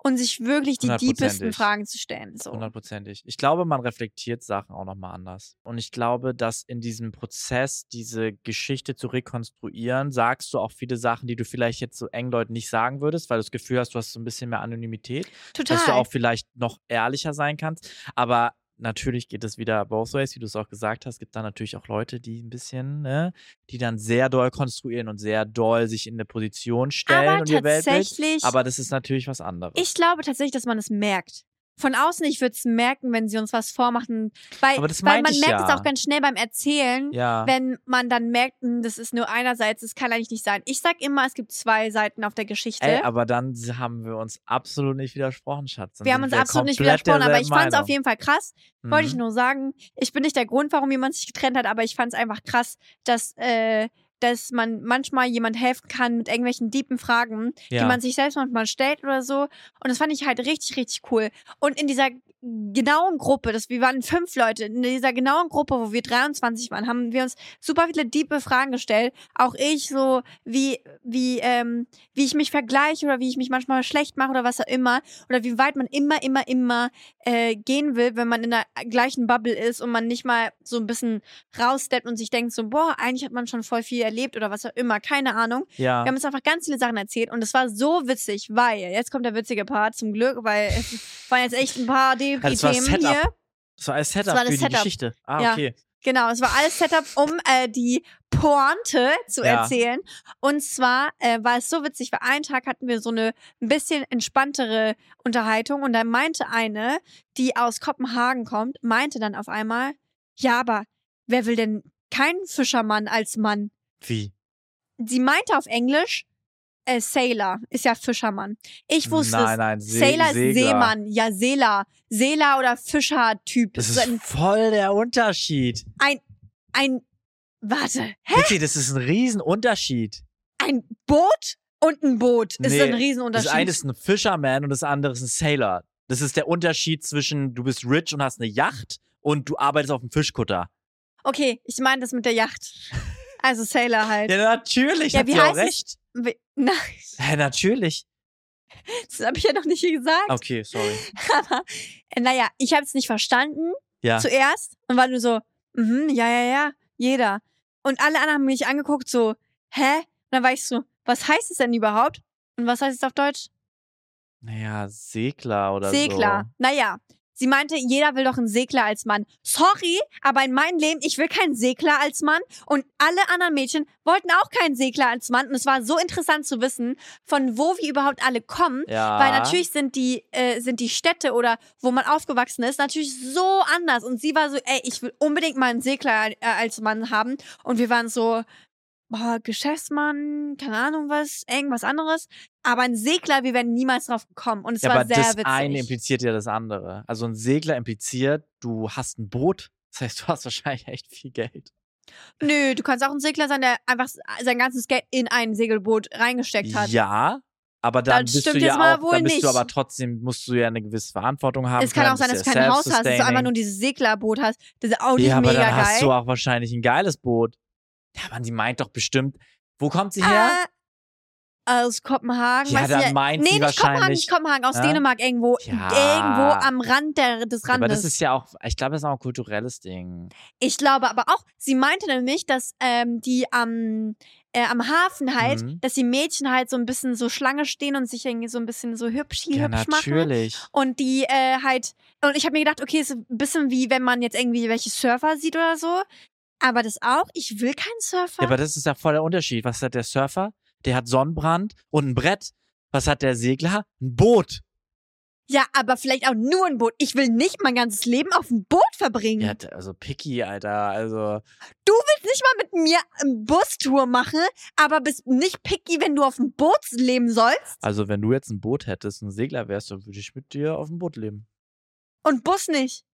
und sich wirklich die Hundertprozentig. Fragen zu stellen. So. Hundertprozentig. Ich glaube, man reflektiert Sachen auch nochmal anders. Und ich glaube, dass in diesem Prozess, diese Geschichte zu rekonstruieren, sagst du auch viele Sachen, die du vielleicht jetzt so eng Leuten nicht sagen würdest, weil du das Gefühl hast, du hast so ein bisschen mehr Anonymität. Total. Dass du auch vielleicht noch ehrlicher sein kannst. Aber natürlich geht es wieder both ways, wie du es auch gesagt hast. Es gibt da natürlich auch Leute, die ein bisschen, ne, die dann sehr doll konstruieren und sehr doll sich in eine Position stellen aber und ihr Weltbild. tatsächlich, Aber das ist natürlich was anderes. ich glaube tatsächlich, dass man es merkt. Von außen, ich würde es merken, wenn sie uns was vormachen. Weil, Aber das weil man ich merkt es ja. auch ganz schnell beim Erzählen, ja. wenn man dann merkt, hm, das ist nur einerseits, das kann eigentlich nicht sein. Ich sag immer, es gibt zwei Seiten auf der Geschichte. Ey, aber dann haben wir uns absolut nicht widersprochen, Schatz. Dann wir haben uns absolut nicht widersprochen, aber ich fand es auf jeden Fall krass. Wollte ich Mhm. nur sagen. Ich bin nicht der Grund, warum jemand sich getrennt hat, aber ich fand es einfach krass, dass, äh, dass man manchmal jemand helfen kann mit irgendwelchen deepen Fragen, ja. die man sich selbst manchmal stellt oder so. Und das fand ich halt richtig, richtig cool. Und in dieser genauen Gruppe, das, wir waren fünf Leute, in dieser genauen Gruppe, wo wir 23 waren, haben wir uns super viele diepe Fragen gestellt. Auch ich so, wie, wie, ähm, wie ich mich vergleiche oder wie ich mich manchmal schlecht mache oder was auch immer. Oder wie weit man immer, immer, immer äh, gehen will, wenn man in der gleichen Bubble ist und man nicht mal so ein bisschen raussteppt und sich denkt so, boah, eigentlich hat man schon voll viel erlebt oder was auch immer, keine Ahnung. ja. Wir haben uns einfach ganz viele Sachen erzählt und es war so witzig, weil, jetzt kommt der witzige Part zum Glück, weil es (laughs) (laughs) waren jetzt echt ein paar Ja, das war Themen Setup. hier. Das war alles Setup war für das die Setup. Geschichte. Ah, Ja. okay. Genau, es war alles Setup, um äh, die Pointe zu Ja. erzählen. Und zwar äh, war es so witzig, weil einen Tag hatten wir so eine ein bisschen entspanntere Unterhaltung und da meinte eine, die aus Kopenhagen kommt, meinte dann auf einmal, ja, aber wer will denn keinen Fischermann als Mann? Wie? Sie meinte auf Englisch, äh, Sailor ist ja Fischermann. Ich wusste nein, es. nein, Se Sailor ist. Seemann. Ja, Seeler. Seeler oder Fischer-Typ. Das ist ein, voll der Unterschied. ein, warte, Vicky, das ist ein Riesenunterschied. ein Boot und ein Boot ist Nee, ein Das Riesenunterschied. eine ist ein Fisherman und das andere ist ein Sailor. Das ist der Unterschied zwischen du bist rich und hast eine Yacht und du arbeitest auf dem Fischkutter. okay, ich meine das mit der Yacht. Also Sailor halt. Ja, natürlich, Ja, wie heißt es? recht. Wie- Nein, Hä, natürlich. das habe ich ja noch nicht gesagt. Okay, sorry. (laughs) Aber äh, naja, ich habe es nicht verstanden Ja. zuerst und war nur so, mhm, ja, ja, ja, jeder. Und alle anderen haben mich angeguckt so, hä? Und dann war ich so, was heißt es denn überhaupt? Und was heißt es auf Deutsch? Naja, Segler oder Segler. so. Naja, sie meinte, jeder will doch einen Segler als Mann. Sorry, aber in meinem Leben, ich will keinen Segler als Mann. Und alle anderen Mädchen wollten auch keinen Segler als Mann. Und es war so interessant zu wissen, von wo wir überhaupt alle kommen. Ja. Weil natürlich sind die, äh, sind die Städte oder wo man aufgewachsen ist, natürlich so anders. Und sie war so, ey, ich will unbedingt mal einen Segler äh, als Mann haben. Und wir waren so, boah, Geschäftsmann, keine Ahnung was, irgendwas anderes. Aber ein Segler, wir wären niemals drauf gekommen. Und es ja, war aber sehr das witzig. eine impliziert ja das andere. Also ein Segler impliziert, du hast ein Boot. Das heißt, du hast wahrscheinlich echt viel Geld. Nö, du kannst auch ein Segler sein, der einfach sein ganzes Geld in ein Segelboot reingesteckt hat. Ja, aber dann Das bist du stimmt ja jetzt mal auch, wohl dann bist nicht. du aber trotzdem, musst du ja eine gewisse Verantwortung haben. es kann können, auch sein, dass du ja kein Haus hast, dass du einfach nur dieses Seglerboot hast. Das ist auch nicht Ja, aber mega dann geil. hast du auch wahrscheinlich ein geiles Boot. Ja, man, die meint doch bestimmt. Wo kommt sie her? Äh, aus Kopenhagen. Ja, dann meint nee, sie nicht Kopenhagen, nicht Kopenhagen, aus Ja? Dänemark irgendwo. Ja. Irgendwo am Rand der, des Ja, aber Randes. das ist ja auch, ich glaube, das ist auch ein kulturelles Ding. ich glaube aber auch, sie meinte nämlich, dass ähm, die am, äh, am Hafen halt, Mhm. dass die Mädchen halt so ein bisschen so Schlange stehen und sich irgendwie so ein bisschen so hübsch, Ja, hübsch machen. natürlich. Und die äh, halt, und ich habe mir gedacht, okay, ist ein bisschen wie wenn man jetzt irgendwie welche Surfer sieht oder so. Aber das auch, ich will keinen Surfer. Ja, aber das ist ja voll der Unterschied. Was hat der Surfer? Der hat Sonnenbrand und ein Brett. Was hat der Segler? Ein Boot. ja, aber vielleicht auch nur ein Boot. Ich will nicht mein ganzes Leben auf dem Boot verbringen. Ja, also picky, Alter. Also, Du willst nicht mal mit mir eine Bustour machen, aber bist nicht picky, wenn du auf dem Boot leben sollst. also wenn du jetzt ein Boot hättest, ein Segler wärst, dann würde ich mit dir auf dem Boot leben. Und Bus nicht.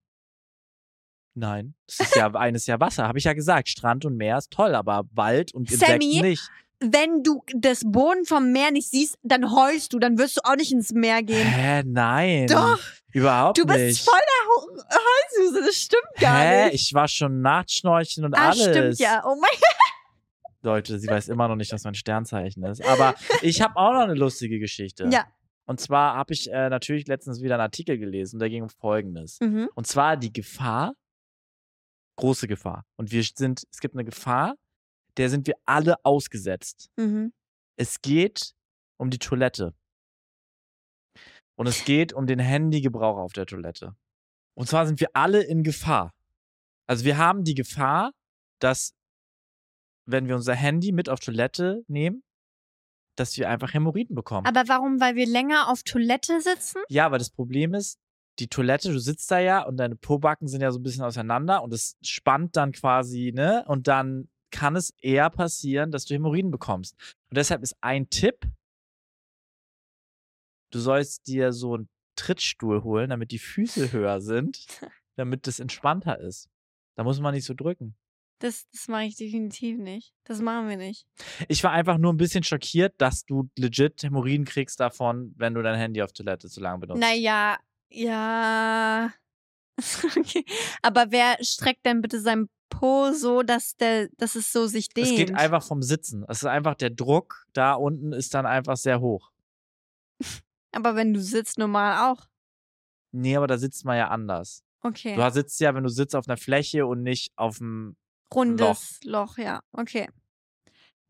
Nein, das ist ja (laughs) eines ja Wasser, habe ich ja gesagt. Strand und Meer ist toll, aber Wald und Insekten Sammy, nicht. Wenn du das Boden vom Meer nicht siehst, dann heulst du, dann wirst du auch nicht ins Meer gehen. Hä, nein. Doch. Überhaupt Du bist nicht. voll der Heu- Heulsuse, das stimmt gar Hä? nicht. Ich war schon Nachtschnorcheln und ah, alles. stimmt ja. Oh mein (laughs) Leute, sie weiß immer noch nicht, was mein Sternzeichen ist. Aber ich habe auch noch eine lustige Geschichte. Ja. Und zwar habe ich äh, natürlich letztens wieder einen Artikel gelesen, der ging um Folgendes. Mhm. Und zwar die Gefahr, große Gefahr. Und wir sind, es gibt eine Gefahr, der sind wir alle ausgesetzt. Mhm. Es geht um die Toilette. Und es geht um den Handygebrauch auf der Toilette. Und zwar sind wir alle in Gefahr. Also wir haben die Gefahr, dass wenn wir unser Handy mit auf Toilette nehmen, dass wir einfach Hämorrhoiden bekommen. Aber warum? Weil wir länger auf Toilette sitzen? Ja, aber das Problem ist, die Toilette, du sitzt da ja und deine Pobacken sind ja so ein bisschen auseinander und es spannt dann quasi, ne? Und dann kann es eher passieren, dass du Hämorrhoiden bekommst. Und deshalb ist ein Tipp, du sollst dir so einen Trittstuhl holen, damit die Füße höher sind, (laughs) damit das entspannter ist. Da muss man nicht so drücken. Das, das mache ich definitiv nicht. Das machen wir nicht. Ich war einfach nur ein bisschen schockiert, dass du legit Hämorrhoiden kriegst davon, wenn du dein Handy auf Toilette zu lange benutzt. Naja, ja. (laughs) okay. Aber wer streckt denn bitte sein Po so, dass, der, dass es so sich dehnt? Es geht einfach vom Sitzen. Es ist einfach der Druck da unten ist dann einfach sehr hoch. (laughs) Aber wenn du sitzt, normal auch. Nee, aber da sitzt man ja anders. Okay. Du sitzt ja, wenn du sitzt auf einer Fläche und nicht auf dem. Rundes Loch. ja. Okay.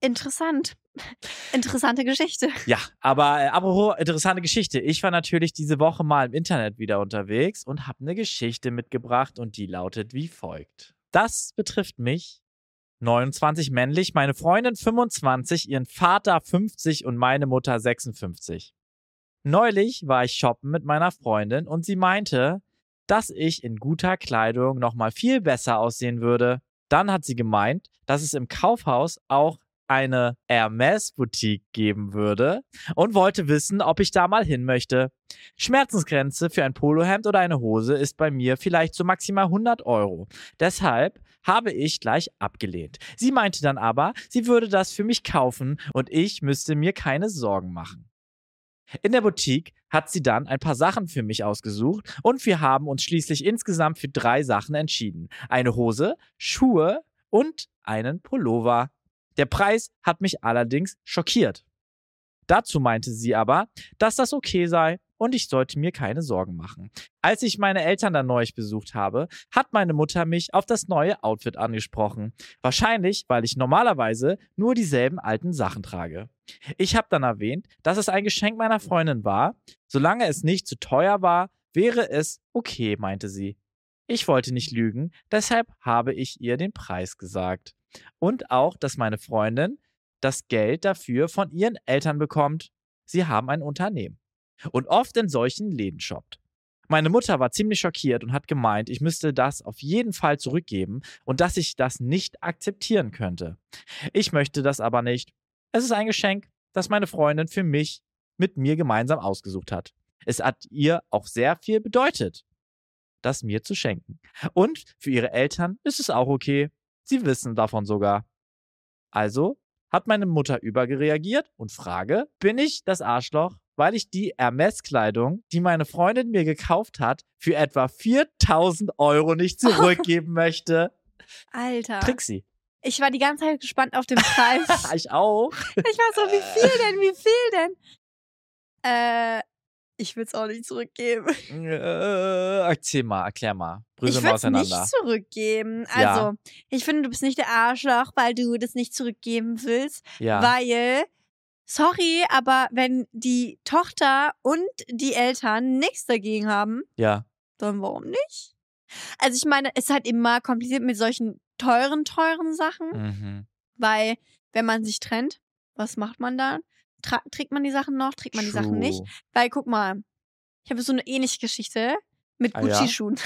Interessant. Interessante Geschichte. Ja, aber äh, apropos interessante Geschichte. Ich war natürlich diese Woche mal im Internet wieder unterwegs und habe eine Geschichte mitgebracht und die lautet wie folgt. Das betrifft mich. 29 männlich, meine Freundin 25, ihren Vater 50 und meine Mutter 56. Neulich war ich shoppen mit meiner Freundin und sie meinte, dass ich in guter Kleidung nochmal viel besser aussehen würde. Dann hat sie gemeint, dass es im Kaufhaus auch eine Hermes-Boutique geben würde und wollte wissen, ob ich da mal hin möchte. Schmerzensgrenze für ein Polohemd oder eine Hose ist bei mir vielleicht so maximal 100 Euro. Deshalb habe ich gleich abgelehnt. Sie meinte dann aber, sie würde das für mich kaufen und ich müsste mir keine Sorgen machen. In der Boutique hat sie dann ein paar Sachen für mich ausgesucht und wir haben uns schließlich insgesamt für drei Sachen entschieden. Eine Hose, Schuhe und einen Pullover. Der Preis hat mich allerdings schockiert. Dazu meinte sie aber, dass das okay sei und ich sollte mir keine Sorgen machen. Als ich meine Eltern dann neulich besucht habe, hat meine Mutter mich auf das neue Outfit angesprochen. Wahrscheinlich, weil ich normalerweise nur dieselben alten Sachen trage. Ich habe dann erwähnt, dass es ein Geschenk meiner Freundin war. Solange es nicht zu teuer war, wäre es okay, meinte sie. Ich wollte nicht lügen, deshalb habe ich ihr den Preis gesagt. Und auch, dass meine Freundin das Geld dafür von ihren Eltern bekommt. Sie haben ein Unternehmen und oft in solchen Läden shoppt. Meine Mutter war ziemlich schockiert und hat gemeint, ich müsste das auf jeden Fall zurückgeben und dass ich das nicht akzeptieren könnte. Ich möchte das aber nicht. Es ist ein Geschenk, das meine Freundin für mich mit mir gemeinsam ausgesucht hat. Es hat ihr auch sehr viel bedeutet, das mir zu schenken. Und für ihre Eltern ist es auch okay. Sie wissen davon sogar. Also hat meine Mutter übergereagiert und frage, bin ich das Arschloch, weil ich die Hermes-Kleidung, die meine Freundin mir gekauft hat, für etwa 4000 Euro nicht zurückgeben (laughs) möchte? Alter. Trixie. Ich war die ganze Zeit gespannt auf den (laughs) Preis. ich auch. ich war so, wie viel denn, wie viel denn? Äh, ich will es auch nicht zurückgeben. (laughs) Äh, erzähl mal, erklär mal. Brüssel ich mal würde es nicht auseinander. zurückgeben. Ja. Also, ich finde, du bist nicht der Arschloch, weil du das nicht zurückgeben willst. Ja. Weil, sorry, aber wenn die Tochter und die Eltern nichts dagegen haben, ja. dann warum nicht? Also ich meine, es ist halt immer kompliziert mit solchen teuren, teuren Sachen, Mhm. weil wenn man sich trennt, was macht man dann? Trägt man die Sachen noch, trägt man die Sachen nicht? Weil guck mal, ich habe so eine ähnliche Geschichte mit Ah, ja? Gucci-Schuhen.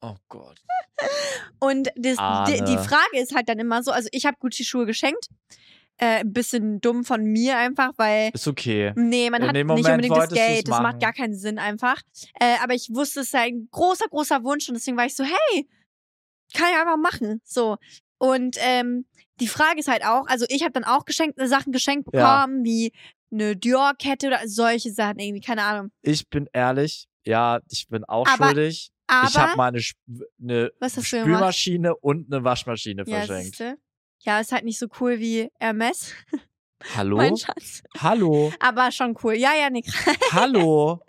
Oh Gott. (laughs) Und das, die, die Ahne. Frage ist halt dann immer so, also ich habe Gucci-Schuhe geschenkt. Äh, ein bisschen dumm von mir einfach, weil Ist okay. Nee, man In hat nicht Moment unbedingt das Geld. Das macht gar keinen Sinn einfach. Äh, aber ich wusste, es ist ein großer, großer Wunsch und deswegen war ich so, hey, kann ich einfach machen. So. Und ähm, die Frage ist halt auch, also ich habe dann auch geschenkt, Sachen geschenkt Ja. bekommen, wie eine Dior-Kette oder solche Sachen irgendwie, keine Ahnung. Ich bin ehrlich, ja, ich bin auch Aber- schuldig. ich habe Aber, mal eine, Sp eine? Spülmaschine und eine Waschmaschine ja, verschenkt. siehste. ja, ist halt nicht so cool wie Hermes, (laughs) Hallo? mein Schatz. Hallo? Aber schon cool. Ja, ja, Nick. (laughs) Hallo?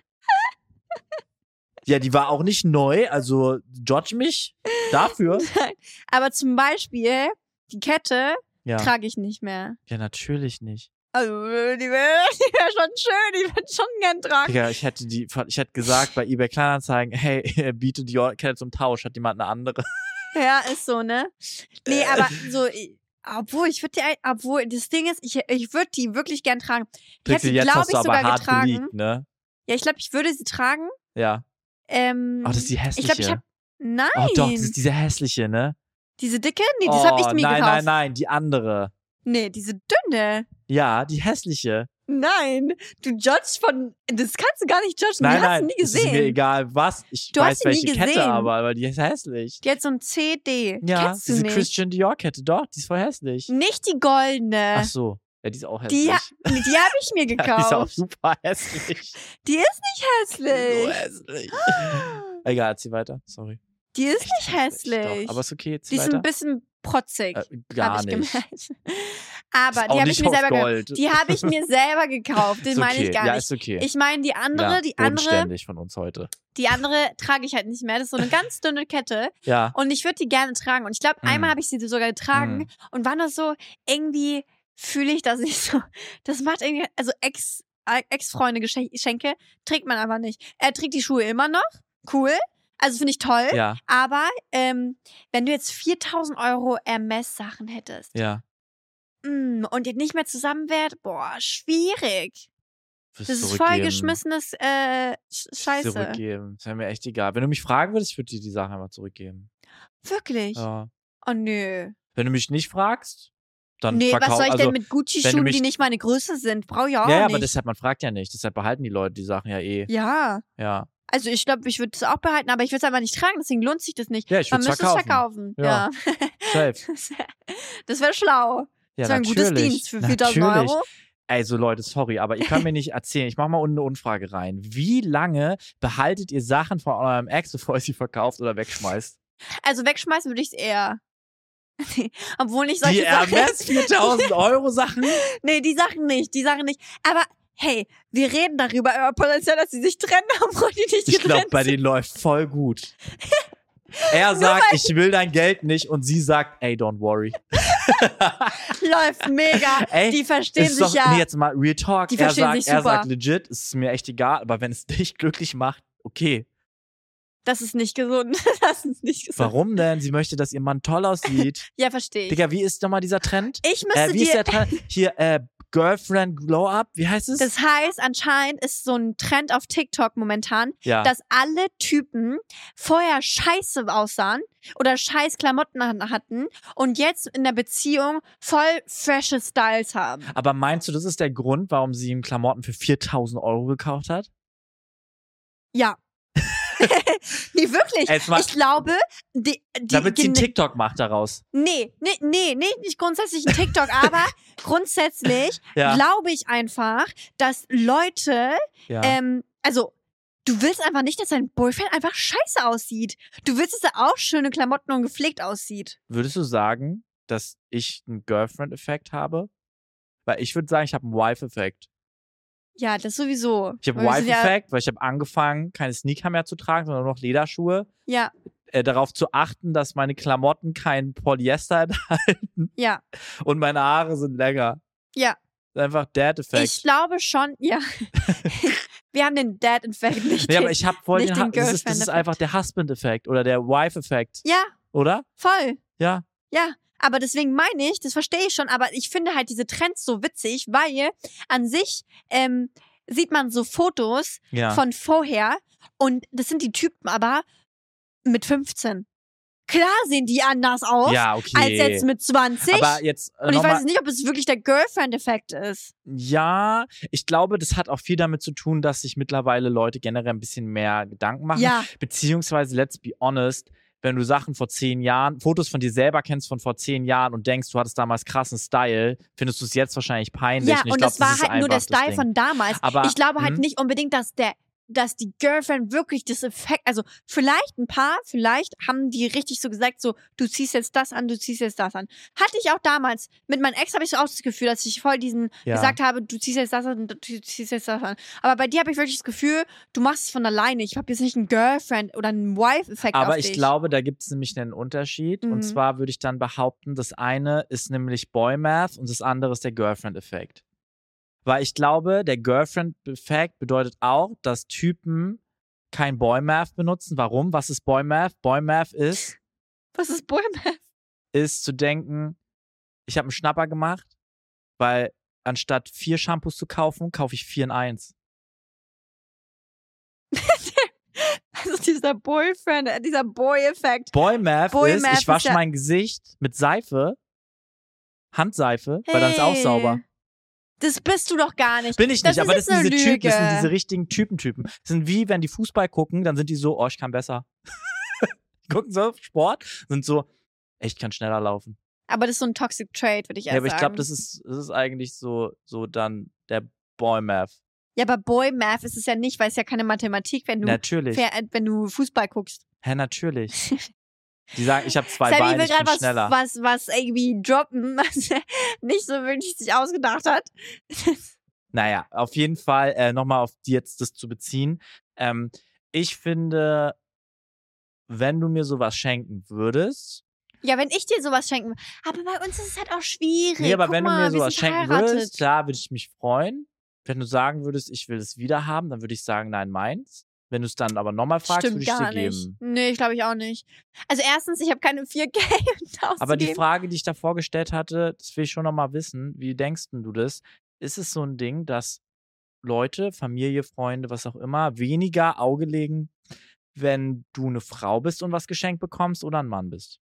Ja, die war auch nicht neu, also judge mich dafür. (laughs) Aber zum Beispiel, die Kette Ja, trage ich nicht mehr. ja natürlich nicht. Also, die wäre die wär schon schön, die würde schon gern tragen. Digga, ich hätte die, ich hätte gesagt bei eBay Kleinanzeigen, hey, (laughs) biete die Kette zum Tausch, hat jemand eine andere. Ja, ist so, ne? Nee, aber so, ich- obwohl, ich würde die, obwohl, das Ding ist, ich, ich würde die wirklich gern tragen. Ich hätte jetzt glaube ich, sogar hart getragen. geleakt, ne? Ja, ich glaube, ich würde sie tragen. Ja. Ähm, Oh, das ist die ich hässliche. glaube, ich habe. Nein. oh doch, das ist diese hässliche, ne? Diese dicke? Nee, das oh, habe ich mir nein, gekauft. nein, nein, die andere. Nee, diese dünne. Ja, die hässliche. Nein, du judgst von. Das kannst du gar nicht judgen. Nein, die hast nein, du nie es ist mir gesehen. egal, was. Ich Du weiß sie welche Kette, gesehen. aber, aber die ist hässlich. Die hat so ein CD. Ja, Kennst diese? Christian Dior Kette, doch, die ist voll hässlich. Nicht die goldene. Ach so, ja, die ist auch hässlich. die ha die habe ich mir (laughs) ja, die ist auch gekauft. super hässlich. die ist nicht so hässlich. hässlich. Egal, erzähl weiter, sorry. Die ist Echt nicht hässlich. Doch, aber ist okay, Die erzähl ist ein bisschen protzig. Äh, gar (laughs) hab ich nicht. gemerkt. Aber die habe ich mir selber gekauft. (laughs) Die habe ich mir selber gekauft. Das ist meine okay. ich gar ja, nicht. ist okay. Ich meine die andere, ja, die andere, von uns heute. die andere trage ich halt nicht mehr. Das ist so eine ganz dünne Kette (laughs) Ja. und ich würde die gerne tragen. Und ich glaube, Mm. einmal habe ich sie sogar getragen Mm. und war nur so irgendwie fühle ich das nicht so. Das macht irgendwie also Ex äh, Ex-Freunde Gesche- Geschenke trägt man aber nicht. Er trägt die Schuhe immer noch. Cool. Also finde ich toll. Ja, Aber ähm, wenn du jetzt 4000 Euro Hermes-Sachen hättest ja. mm, und ihr nicht mehr zusammen wärt, boah, schwierig. Das ist voll geschmissenes äh, Sch- Scheiße. Zurückgeben. Das wäre mir echt egal. Wenn du mich fragen würdest, ich würde dir die Sachen einfach zurückgeben. Wirklich? Ja. Oh nö. Wenn du mich nicht fragst, dann Nee, was soll ich also, denn mit Gucci-Schuhen, die nicht meine Größe sind? Brauche ich auch Ja, ja, nicht. aber deshalb, man fragt ja nicht. Deshalb behalten die Leute die Sachen ja eh. ja, Ja. Also ich glaube, ich würde es auch behalten, aber ich würde es einfach nicht tragen, deswegen lohnt sich das nicht. Ja, ich Man müsste es verkaufen. Ja. Ja. (laughs) Das wäre schlau. Ja, das wäre ein gutes. Dienst für 4000 natürlich. Euro. Also Leute, sorry, aber ihr könnt mir nicht erzählen. Ich mache mal unten eine Umfrage rein. Wie lange behaltet ihr Sachen von eurem Ex, bevor ihr sie verkauft oder wegschmeißt? Also wegschmeißen würde ich es eher. (laughs) Obwohl ich Die solche Sachen. Hermes (laughs) 4000 Euro Sachen? Nee, die Sachen nicht, die Sachen nicht. Aber hey, wir reden darüber, über Potenzial, dass sie sich trennen, (laughs) obwohl die nicht Ich glaube, bei denen läuft voll gut. (laughs) Er sagt, ich will dein Geld nicht und sie sagt, ey, don't worry. (laughs) Läuft mega. Ey, die verstehen ist sich doch, ja. nee, jetzt mal Real Talk. Die er verstehen sagt, sich er super. sagt legit, es ist mir echt egal, aber wenn es dich glücklich macht, okay. Das ist nicht gesund. Das ist nicht gesund. Warum denn? Sie möchte, dass ihr Mann toll aussieht. Ja, verstehe ich. Digga, wie ist nochmal dieser Trend? ich müsste Äh, wie ist dir. der Trend? Hier, äh, Girlfriend Glow Up, wie heißt es? Das heißt, anscheinend ist so ein Trend auf TikTok momentan, ja. dass alle Typen vorher scheiße aussahen oder scheiß Klamotten hatten und jetzt in der Beziehung voll frische Styles haben. aber meinst du, das ist der Grund, warum sie ihm Klamotten für 4000 Euro gekauft hat? Ja. (laughs) nee, wirklich. Ich glaube, die, die Damit sie einen TikTok macht daraus. Nee, nee, nee, nee, nicht grundsätzlich ein TikTok, aber (laughs) grundsätzlich Ja. glaube ich einfach, dass Leute, ja. ähm, also du willst einfach nicht, dass dein Boyfriend einfach scheiße aussieht. Du willst, dass er auch schöne Klamotten und gepflegt aussieht. Würdest du sagen, dass ich einen Girlfriend-Effekt habe? Weil ich würde sagen, ich habe einen Wife-Effekt. Ja, das sowieso. Ich habe wir sind Wife-Effekt, weil ich habe angefangen, keine Sneaker mehr zu tragen, sondern nur noch Lederschuhe. Ja, Äh, darauf zu achten, dass meine Klamotten kein Polyester (laughs) enthalten ja, und meine Haare sind länger. ja. Einfach Dad-Effekt. Ich glaube schon, ja. (laughs) wir haben den Dad-Effekt nicht. Nee, aber ich habe nicht den, den das, ist, das ist einfach der Husband-Effekt oder der Wife-Effekt, ja, oder? voll. Ja. Ja, aber deswegen meine ich, das verstehe ich schon, aber ich finde halt diese Trends so witzig, weil an sich ähm, sieht man so Fotos Ja. von vorher und das sind die Typen aber mit 15. Klar sehen die anders aus ja, okay. als jetzt mit 20. aber jetzt äh, und ich weiß nicht, ob es wirklich der Girlfriend-Effekt ist. ja, ich glaube, das hat auch viel damit zu tun, dass sich mittlerweile Leute generell ein bisschen mehr Gedanken machen. Ja, Beziehungsweise, let's be honest, wenn du Sachen vor zehn Jahren, Fotos von dir selber kennst von vor zehn Jahren und denkst, du hattest damals krassen Style, findest du es jetzt wahrscheinlich peinlich. ja und und glaub, das war halt nur der Style von damals. Aber, ich glaube halt hm? nicht unbedingt, dass der dass die Girlfriend wirklich das Effekt, also vielleicht ein paar, vielleicht haben die richtig so gesagt, so, du ziehst jetzt das an, du ziehst jetzt das an. Hatte ich auch damals. Mit meinem Ex habe ich so auch das Gefühl, dass ich voll diesen Ja. gesagt habe, du ziehst jetzt das an, du ziehst jetzt das an. Aber bei dir habe ich wirklich das Gefühl, du machst es von alleine. Ich habe jetzt nicht einen Girlfriend oder einen Wife-Effekt Aber ich dich. glaube, da gibt es nämlich einen Unterschied. Und Mhm. zwar würde ich dann behaupten, das eine ist nämlich Boy Math und das andere ist der Girlfriend-Effekt. Weil ich glaube, der Girlfriend-Effekt bedeutet auch, dass Typen kein Boy Math benutzen. Warum? Was ist Boy Math? Boy Math ist, Was ist Boyman? ist zu denken, ich habe einen Schnapper gemacht, weil anstatt vier Shampoos zu kaufen, kaufe ich vier in eins. (laughs) Also dieser Boyfriend, äh, dieser Boy-Effekt. Boy Math Boy ist, ich wasche mein Gesicht mit Seife, Handseife, weil dann ist auch Hey. sauber. Das bist du doch gar nicht. Bin ich Das nicht, ist aber das sind diese Typen, das sind diese richtigen Typentypen. Das sind wie, wenn die Fußball gucken, dann sind die so, oh, ich kann besser. (laughs) Die gucken so auf Sport, sind so, ich kann schneller laufen. Aber das ist so ein Toxic Trait, würde ich Ja, eher aber ich sagen. glaube, das ist, das ist eigentlich so, so dann der Boy Math. Ja, aber Boy Math ist es ja nicht, weil es ja keine Mathematik, wenn du, Natürlich. äh, wenn du Fußball guckst. Hä, natürlich. (laughs) Die sagen, ich habe zwei Sammy Beine, will ich bin was, schneller. was, was irgendwie droppen, (laughs) was er nicht so wirklich sich ausgedacht hat. (laughs) Naja, auf jeden Fall äh, nochmal auf die jetzt das zu beziehen. Ähm, ich finde, wenn du mir sowas schenken würdest, ja, wenn ich dir sowas schenken Aber bei uns ist es halt auch schwierig. nee, aber Guck wenn du mal, mir wir sowas schenken würdest, klar, würde ich mich freuen. Wenn du sagen würdest, ich will es wieder haben, dann würde ich sagen, nein, meins. Wenn du es dann aber nochmal fragst, Stimmt würde ich es dir gar nicht. geben. Nee, ich glaube ich auch nicht. Also erstens, ich habe keine 4K um (laughs) Aber die. Frage, die ich da vorgestellt hatte, das will ich schon nochmal wissen. Wie denkst denn du das? Ist es so ein Ding, dass Leute, Familie, Freunde, was auch immer, weniger Auge legen, wenn du eine Frau bist und was geschenkt bekommst oder ein Mann bist?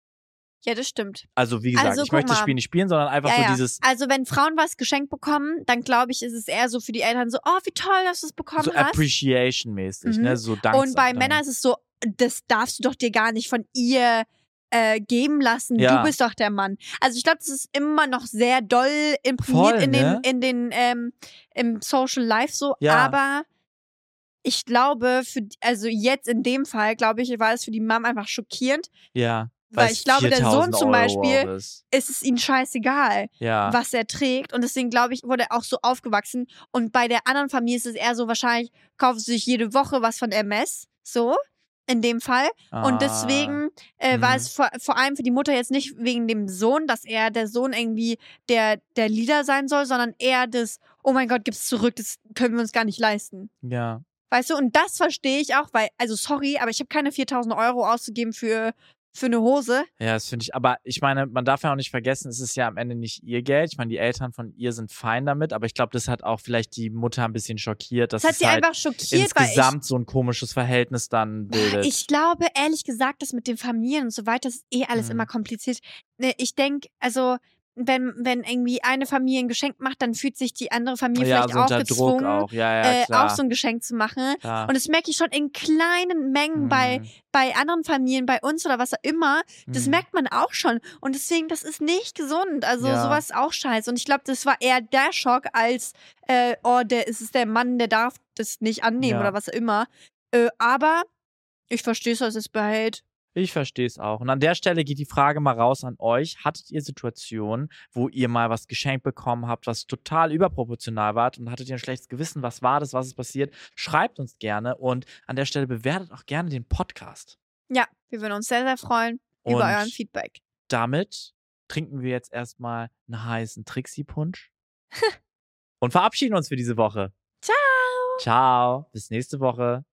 Ja, das stimmt. Also wie gesagt, Also, ich möchte das mal. Spiel nicht spielen, sondern einfach Ja, so dieses Also wenn Frauen was geschenkt bekommen, dann glaube ich, ist es eher so für die Eltern so, oh, wie toll, dass du es bekommen so hast. Appreciation-mäßig, Mhm. ne? So Dank. Und bei Männern ist es so, das darfst du doch dir gar nicht von ihr äh, geben lassen. Ja. Du bist doch der Mann. Also ich glaube, das ist immer noch sehr doll imprägniert Voll, in ne? den, in den ähm, im Social Life so. Ja. Aber ich glaube, für also jetzt in dem Fall, glaube ich, war es für die Mom einfach schockierend. Ja. Weil ich glaube, der Sohn 4000 zum Beispiel auch ist. Es ist ihnen scheißegal Ja. was er trägt. Und deswegen, glaube ich, wurde er auch so aufgewachsen. Und bei der anderen Familie ist es eher so, wahrscheinlich kauft sie sich jede Woche was von MS. So, in dem Fall. Ah. Und deswegen äh, war Mhm. es vor, vor allem für die Mutter jetzt nicht wegen dem Sohn, dass er der Sohn irgendwie der, der Leader sein soll, sondern eher das, oh mein Gott, gib's zurück, das können wir uns gar nicht leisten. Ja. Weißt du, und das verstehe ich auch, weil, also sorry, aber ich habe keine 4000 Euro auszugeben für, für eine Hose. Ja, das finde ich, aber ich meine, man darf ja auch nicht vergessen, es ist ja am Ende nicht ihr Geld. Ich meine, die Eltern von ihr sind fein damit, aber ich glaube, das hat auch vielleicht die Mutter ein bisschen schockiert, dass Das hat sie halt einfach schockiert, weil ich, insgesamt so ein komisches Verhältnis dann bildet. Ich glaube, ehrlich gesagt, das mit den Familien und so weiter, das ist eh alles Mhm. immer kompliziert. Ne, Ich denke, also, wenn, wenn irgendwie eine Familie ein Geschenk macht, dann fühlt sich die andere Familie ja, vielleicht so auch gezwungen, auch. Ja, ja, äh, auch so ein Geschenk zu machen. Und das merke ich schon in kleinen Mengen bei, Mhm. bei anderen Familien, bei uns oder was auch immer. Das Mhm. merkt man auch schon. Und deswegen, das ist nicht gesund. Also sowas ist auch scheiße. Und ich glaube, das war eher der Schock als, äh, oh, der ist es der Mann, der darf das nicht annehmen oder was auch immer. Äh, aber ich verstehe es, dass es behält. Ich verstehe es auch. Und an der Stelle geht die Frage mal raus an euch. Hattet ihr Situationen, wo ihr mal was geschenkt bekommen habt, was total überproportional war und hattet ihr ein schlechtes Gewissen? Was war das? Was ist passiert? Schreibt uns gerne und an der Stelle bewertet auch gerne den Podcast. Ja, wir würden uns sehr, sehr freuen über Und euren Feedback. damit trinken wir jetzt erstmal einen heißen Trixie-Punsch (laughs) und verabschieden uns für diese Woche. Ciao! Ciao. Bis nächste Woche.